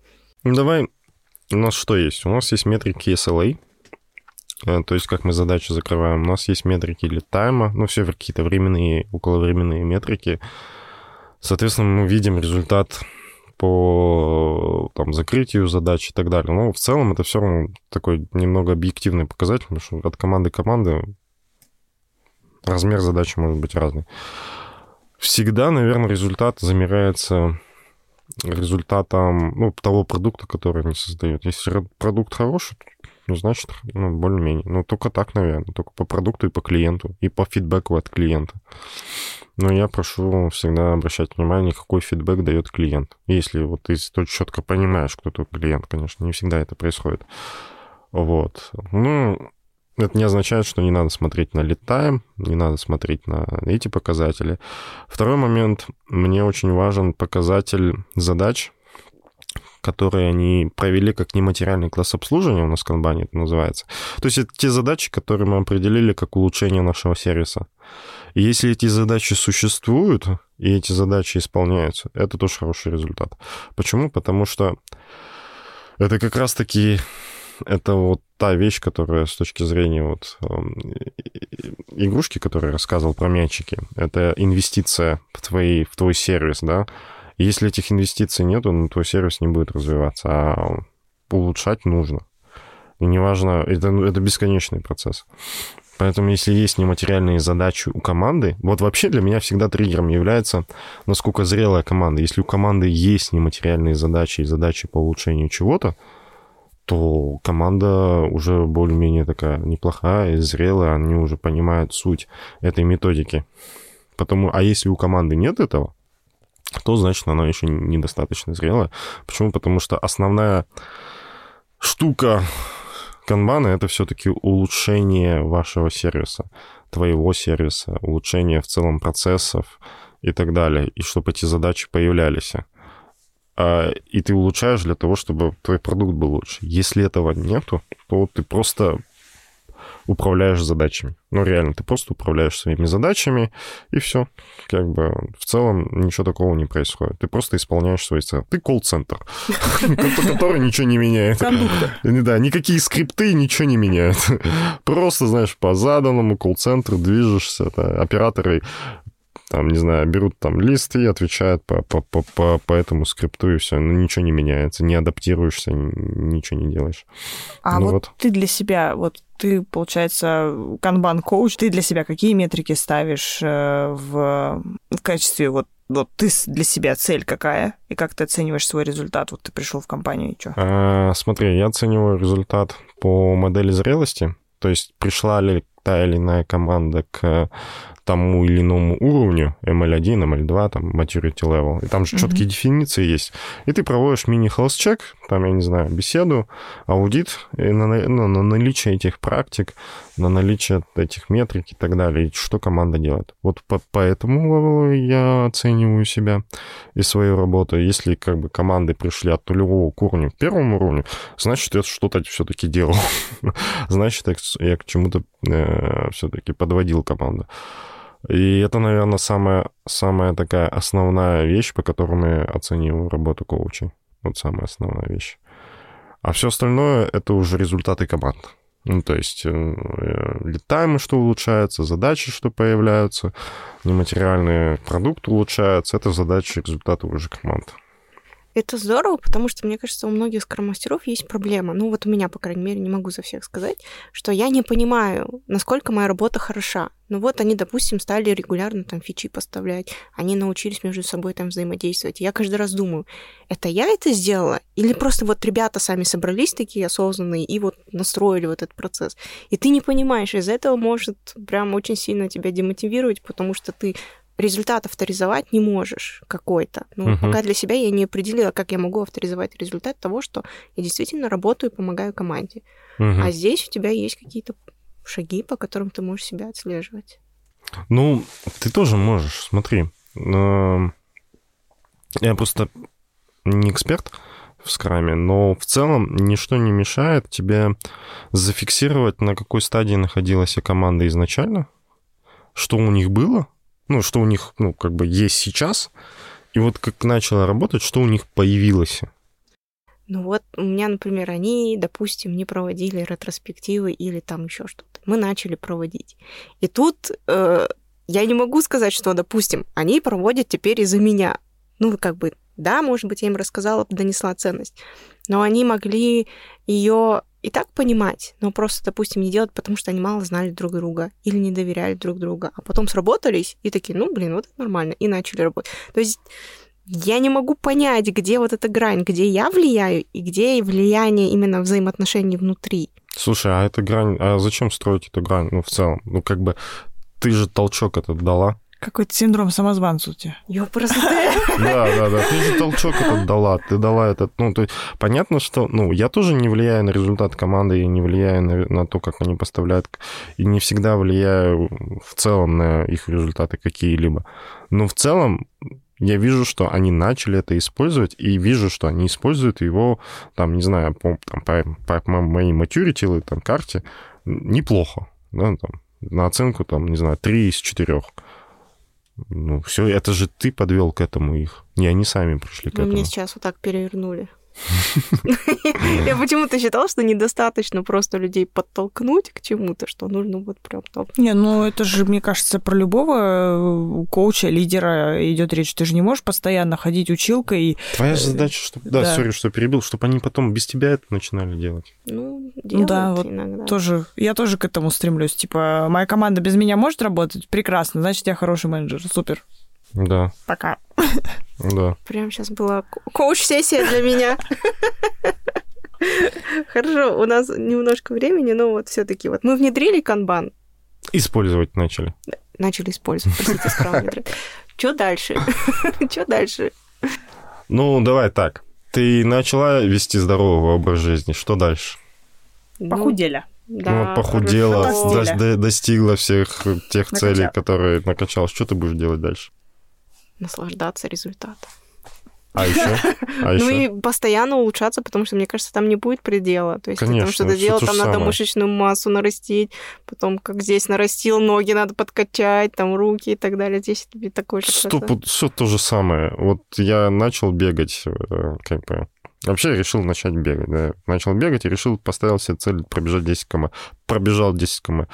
Ну, давай, у нас что есть? У нас есть метрики SLA, то есть как мы задачи закрываем. У нас есть метрики для тайма, ну, все какие-то временные, околовременные метрики. Соответственно, мы видим результат по там, закрытию задач и так далее. Но в целом это все равно такой немного объективный показатель, потому что от команды к команде размер задачи может быть разный. Всегда, наверное, результат замеряется результатом ну, того продукта, который они создают. Если продукт хороший, ну, значит, ну, более-менее. Ну, только так, наверное. Только по продукту и по клиенту, и по фидбэку от клиента. Но я прошу всегда обращать внимание, какой фидбэк дает клиент. Если вот ты четко понимаешь, кто твой клиент, конечно, не всегда это происходит. Вот. Ну, это не означает, что не надо смотреть на time, не надо смотреть на эти показатели. Второй момент. Мне очень важен показатель задач, которые они провели как нематериальный класс обслуживания, у нас в Kanban это называется. То есть это те задачи, которые мы определили как улучшение нашего сервиса. И если эти задачи существуют, и эти задачи исполняются, это тоже хороший результат. Почему? Потому что это как раз-таки это вот та вещь, которая с точки зрения вот эм, игрушки, которую я рассказывал про мячики, это инвестиция в, твои, в твой сервис, да. Если этих инвестиций нету, ну, твой сервис не будет развиваться, а улучшать нужно. И неважно, это, ну, это бесконечный процесс. Поэтому если есть нематериальные задачи у команды, вот вообще для меня всегда триггером является, насколько зрелая команда. Если у команды есть нематериальные задачи и задачи по улучшению чего-то, то команда уже более-менее такая неплохая и зрелая, они уже понимают суть этой методики. Потому, а если у команды нет этого, то значит она еще недостаточно зрелая. Почему? Потому что основная штука канбана это все-таки улучшение вашего сервиса, твоего сервиса, улучшение в целом процессов и так далее, и чтобы эти задачи появлялись. А, И ты улучшаешь для того, чтобы твой продукт был лучше. Если этого нету, то ты просто управляешь задачами. Ну, реально, ты просто управляешь своими задачами, и все. Как бы в целом ничего такого не происходит. Ты просто исполняешь свои цели. Ты колл-центр, который ничего не меняет. Да, никакие скрипты ничего не меняют. Просто, знаешь, по заданному колл-центру движешься. Операторы там, не знаю, берут там лист и отвечают по, по, по, по, по этому скрипту, и все. Ну, ничего не меняется, не адаптируешься, ничего не делаешь. А Ну вот, вот. ты для себя, вот ты, получается, канбан-коуч, ты для себя какие метрики ставишь э, в, в качестве вот вот ты для себя цель какая, и как ты оцениваешь свой результат? Вот ты пришел в компанию, и что? А, смотри, я оцениваю результат по модели зрелости, то есть пришла ли та или иная команда к тому или иному уровню, ML1, ML2, там, maturity level, и там же Мгм. четкие дефиниции есть. И ты проводишь мини-health-чек, там, я не знаю, беседу, аудит на, ну, на наличие этих практик, на наличие этих метрик и так далее, и что команда делает. Вот по, по этому левелу я оцениваю себя и свою работу. Если как бы команды пришли от нулевого к уровню к первому уровню, значит, я что-то все-таки делал. значит, я, я к чему-то все-таки подводил команду. И это, наверное, самая, самая такая основная вещь, по которой я оцениваю работу коучей. Вот самая основная вещь. А все остальное это уже результаты команд. Ну, то есть э, летаймы, что улучшается, задачи, что появляются, нематериальный продукт улучшается. Это задачи, результаты уже команд. Это здорово, потому что, мне кажется, у многих скромастеров есть проблема. Ну, вот у меня, по крайней мере, не могу за всех сказать, что я не понимаю, насколько моя работа хороша. Ну вот они, допустим, стали регулярно там фичи поставлять, они научились между собой там взаимодействовать. Я каждый раз думаю, это я это сделала? Или просто вот ребята сами собрались такие осознанные и вот настроили вот этот процесс? И ты не понимаешь, из-за этого может прям очень сильно тебя демотивировать, потому что ты результат авторизовать не можешь какой-то. Ну, uh-huh. пока для себя я не определила, как я могу авторизовать результат того, что я действительно работаю и помогаю команде. Uh-huh. А здесь у тебя есть какие-то шаги, по которым ты можешь себя отслеживать. Ну, ты тоже можешь, смотри. Я просто не эксперт в скраме, но в целом ничто не мешает тебе зафиксировать, на какой стадии находилась команда изначально, что у них было, ну, что у них, ну, как бы есть сейчас, и вот как начало работать, что у них появилось. Ну вот у меня, например, они, допустим, не проводили ретроспективы или там еще что-то. Мы начали проводить. И тут э, я не могу сказать, что, допустим, они проводят теперь из-за меня. Ну, как бы, да, может быть, я им рассказала, донесла ценность. Но они могли ее и так понимать, но просто, допустим, не делать, потому что они мало знали друг друга или не доверяли друг друга, а потом сработались и такие, ну, блин, вот это нормально, и начали работать. То есть я не могу понять, где вот эта грань, где я влияю и где влияние именно взаимоотношений внутри. Слушай, а эта грань, а зачем строить эту грань, ну, в целом? Ну, как бы, ты же толчок этот дала, какой-то синдром самозванца у тебя. Ёпрст. Да, да, да. Ты же толчок этот дала. Ты дала этот... Ну, то есть, понятно, что... Ну, я тоже не влияю на результат команды и не влияю на, на то, как они поставляют. И не всегда влияю в целом на их результаты какие-либо. Но в целом я вижу, что они начали это использовать, и вижу, что они используют его, там, не знаю, по, там, по, по моей maturity или там карте неплохо. Да, там, на оценку, там, не знаю, 3 из 4. Ну, все, это же ты подвел к этому их. Не они сами пришли к Вы этому. Мне сейчас вот так перевернули. Я почему-то считала, что недостаточно просто людей подтолкнуть к чему-то, что нужно вот прям толкнуть. Не, ну это же, мне кажется, про любого э, коуча, лидера идет речь. Ты же не можешь постоянно ходить училкой и... Твоя задача, чтобы... Да, сори, что перебил, чтобы они потом без тебя это начинали делать. Ну, делают да, вот иногда. Тоже, я тоже к этому стремлюсь. Типа, моя команда без меня может работать? Прекрасно, значит, я хороший менеджер. Супер. Да. Пока. Да. Прям сейчас была коуч-сессия для меня. Хорошо, у нас немножко времени, но вот все таки вот мы внедрили канбан. Использовать начали. Начали использовать, простите, Что дальше? Что дальше? Ну, давай так. Ты начала вести здоровый образ жизни. Что дальше? Ну, Похудели. Да, ну, похудела, до, достигла всех тех Накачал. целей, которые накачалась. Что ты будешь делать дальше? Наслаждаться результатом. А еще? А ну и постоянно улучшаться, потому что, мне кажется, там не будет предела. То есть Конечно, там что-то делать, там надо мышечную массу нарастить, потом, как здесь нарастил, ноги надо подкачать, там руки и так далее. Здесь такой же Стоп, все то же самое. Вот я начал бегать, э, как бы, Вообще решил начать бегать, да. Начал бегать и решил, поставил себе цель пробежать 10 км. Пробежал 10 км.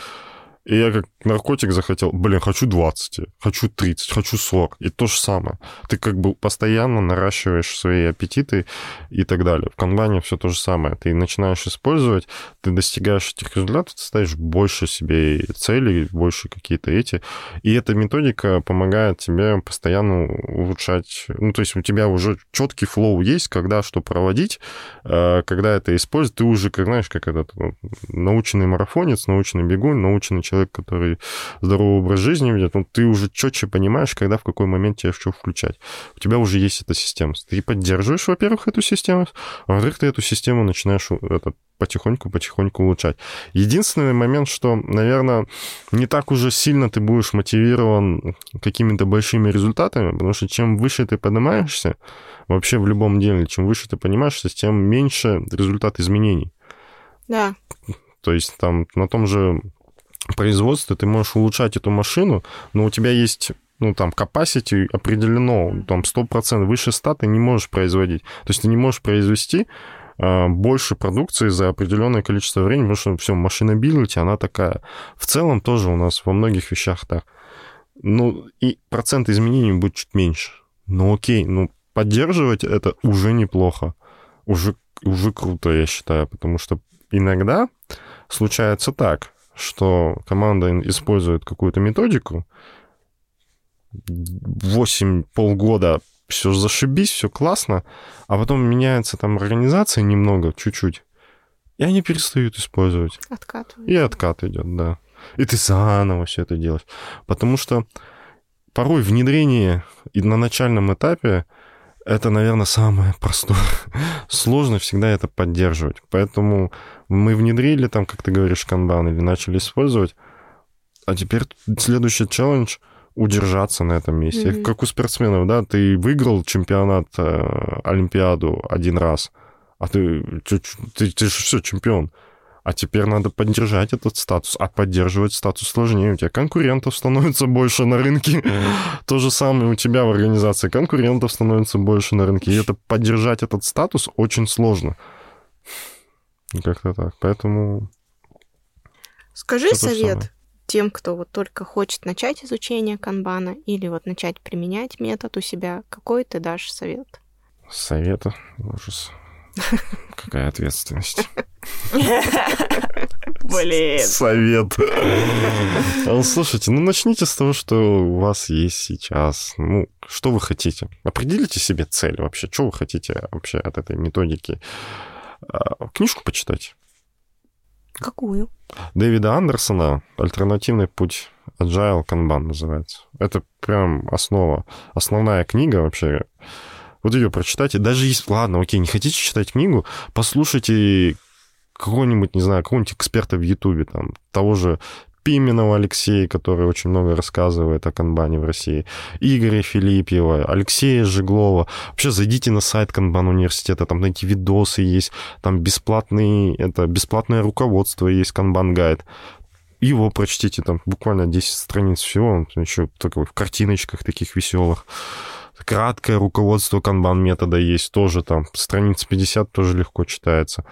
И я как наркотик захотел, блин, хочу 20, хочу 30, хочу 40. И то же самое. Ты как бы постоянно наращиваешь свои аппетиты и так далее. В канбане все то же самое. Ты начинаешь использовать, ты достигаешь этих результатов, ты ставишь больше себе целей, больше какие-то эти. И эта методика помогает тебе постоянно улучшать. Ну, то есть у тебя уже четкий флоу есть, когда что проводить, э, когда это использовать. Ты уже, как знаешь, как этот научный марафонец, научный бегун, научный человек человек, который здоровый образ жизни ведет, ну, ты уже четче понимаешь, когда в какой момент тебе что включать. У тебя уже есть эта система. Ты поддерживаешь, во-первых, эту систему, а во-вторых, ты эту систему начинаешь это, потихоньку-потихоньку улучшать. Единственный момент, что, наверное, не так уже сильно ты будешь мотивирован какими-то большими результатами, потому что чем выше ты поднимаешься, вообще в любом деле, чем выше ты понимаешься, тем меньше результат изменений. Да. То есть там на том же производстве ты можешь улучшать эту машину, но у тебя есть ну, там, capacity определено, там, 100%, выше 100 ты не можешь производить. То есть ты не можешь произвести а, больше продукции за определенное количество времени, потому что все, машинабилити, она такая. В целом тоже у нас во многих вещах так. Ну, и процент изменений будет чуть меньше. Ну, окей, ну, поддерживать это уже неплохо. Уже, уже круто, я считаю, потому что иногда случается так, что команда использует какую-то методику, 8 полгода все зашибись, все классно, а потом меняется там организация немного, чуть-чуть, и они перестают использовать. Откатывают. И откат идет, да. И ты заново все это делаешь. Потому что порой внедрение и на начальном этапе это, наверное, самое простое. Сложно всегда это поддерживать. Поэтому мы внедрили там, как ты говоришь, канбан или начали использовать, а теперь следующий челлендж — удержаться на этом месте. Mm-hmm. Как у спортсменов, да, ты выиграл чемпионат, э, Олимпиаду один раз, а ты, ты, ты, ты же все, чемпион. А теперь надо поддержать этот статус. А поддерживать статус сложнее. У тебя конкурентов становится больше на рынке. То же самое у тебя в организации. Конкурентов становится больше на рынке. И это поддержать этот статус очень сложно. Как-то так. Поэтому... Скажи совет тем, кто вот только хочет начать изучение канбана или вот начать применять метод у себя, какой ты дашь совет? Совета? Ужас. Какая ответственность. Блин. Совет. А слушайте, ну начните с того, что у вас есть сейчас. Ну, что вы хотите? Определите себе цель вообще. Что вы хотите вообще от этой методики? А, книжку почитать. Какую? Дэвида Андерсона «Альтернативный путь Agile Kanban» называется. Это прям основа, основная книга вообще. Вот ее прочитайте. Даже если... Ладно, окей, не хотите читать книгу, послушайте какого-нибудь, не знаю, какого-нибудь эксперта в Ютубе, там, того же Пименова Алексея, который очень много рассказывает о канбане в России, Игоря Филиппьева, Алексея Жиглова. Вообще зайдите на сайт Канбан университета, там найти видосы есть, там бесплатный, это бесплатное руководство есть, Канбан гайд. Его прочтите, там буквально 10 страниц всего, еще такой в картиночках таких веселых краткое руководство канбан метода есть тоже там, страниц 50 тоже легко читается.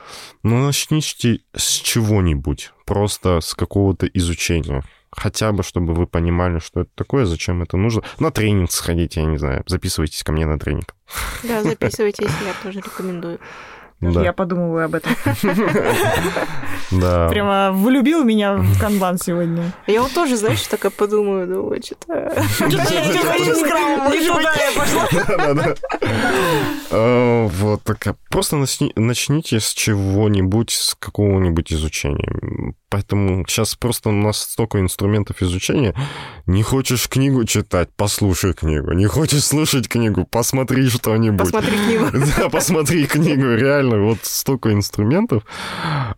Но начните с чего-нибудь, просто с какого-то изучения. Хотя бы, чтобы вы понимали, что это такое, зачем это нужно. На тренинг сходите, я не знаю, записывайтесь ко мне на тренинг. Да, записывайтесь, я тоже рекомендую. Даже да. я подумываю об этом. Да. Прямо влюбил меня в канбан сегодня. Я вот тоже, знаешь, так и подумаю, думаю, что-то... Вот так. Просто начните с чего-нибудь, с какого-нибудь изучения. Поэтому сейчас просто у нас столько инструментов изучения. Не хочешь книгу читать, послушай книгу. Не хочешь слушать книгу, посмотри что-нибудь. Посмотри книгу. Да, посмотри книгу, реально. Вот столько инструментов.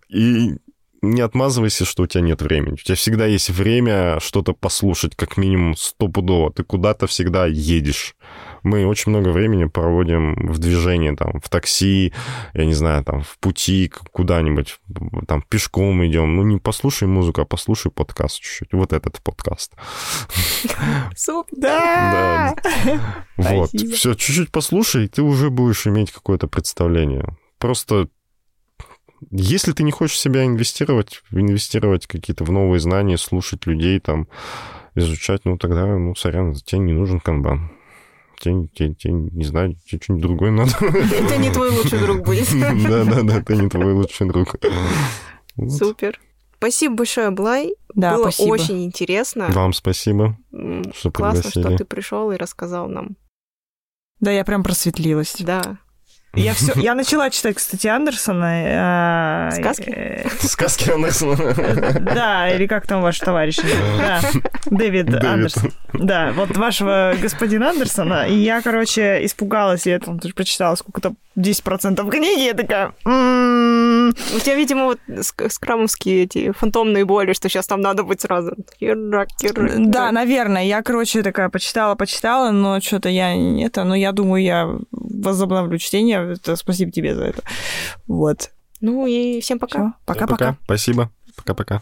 И не отмазывайся, что у тебя нет времени. У тебя всегда есть время что-то послушать, как минимум стопудово. Ты куда-то всегда едешь мы очень много времени проводим в движении, там, в такси, я не знаю, там, в пути куда-нибудь, там, пешком идем. Ну, не послушай музыку, а послушай подкаст чуть-чуть. Вот этот подкаст. Супер! Да! Вот. Все, чуть-чуть послушай, и ты уже будешь иметь какое-то представление. Просто если ты не хочешь себя инвестировать, инвестировать какие-то в новые знания, слушать людей, там, изучать, ну, тогда, ну, сорян, тебе не нужен канбан тебе, тебе, тебе не знаю, тебе что-нибудь другое надо. Это не твой лучший друг будет. Да-да-да, это не твой лучший друг. Супер. Спасибо большое, Блай. Да, Было спасибо. очень интересно. Вам спасибо, что Классно, пригласили. что ты пришел и рассказал нам. Да, я прям просветлилась. Да. Я все, я начала читать, кстати, Андерсона. э, Сказки? э, Сказки Андерсона. Да, или как там ваш товарищ? Да, Дэвид Дэвид. Андерсон. Да, вот вашего господина Андерсона. И я, короче, испугалась. Я там тоже прочитала сколько-то 10% книги. Я такая... «М-м-м». У тебя, видимо, вот ск- скрамовские эти фантомные боли, что сейчас там надо быть сразу. Да, наверное. Я, короче, такая почитала, почитала, но что-то я не это... Но я думаю, я возобновлю чтение. Это спасибо тебе за это. Вот. Ну и всем пока. Всё, Пока-пока. Спасибо. Пока-пока.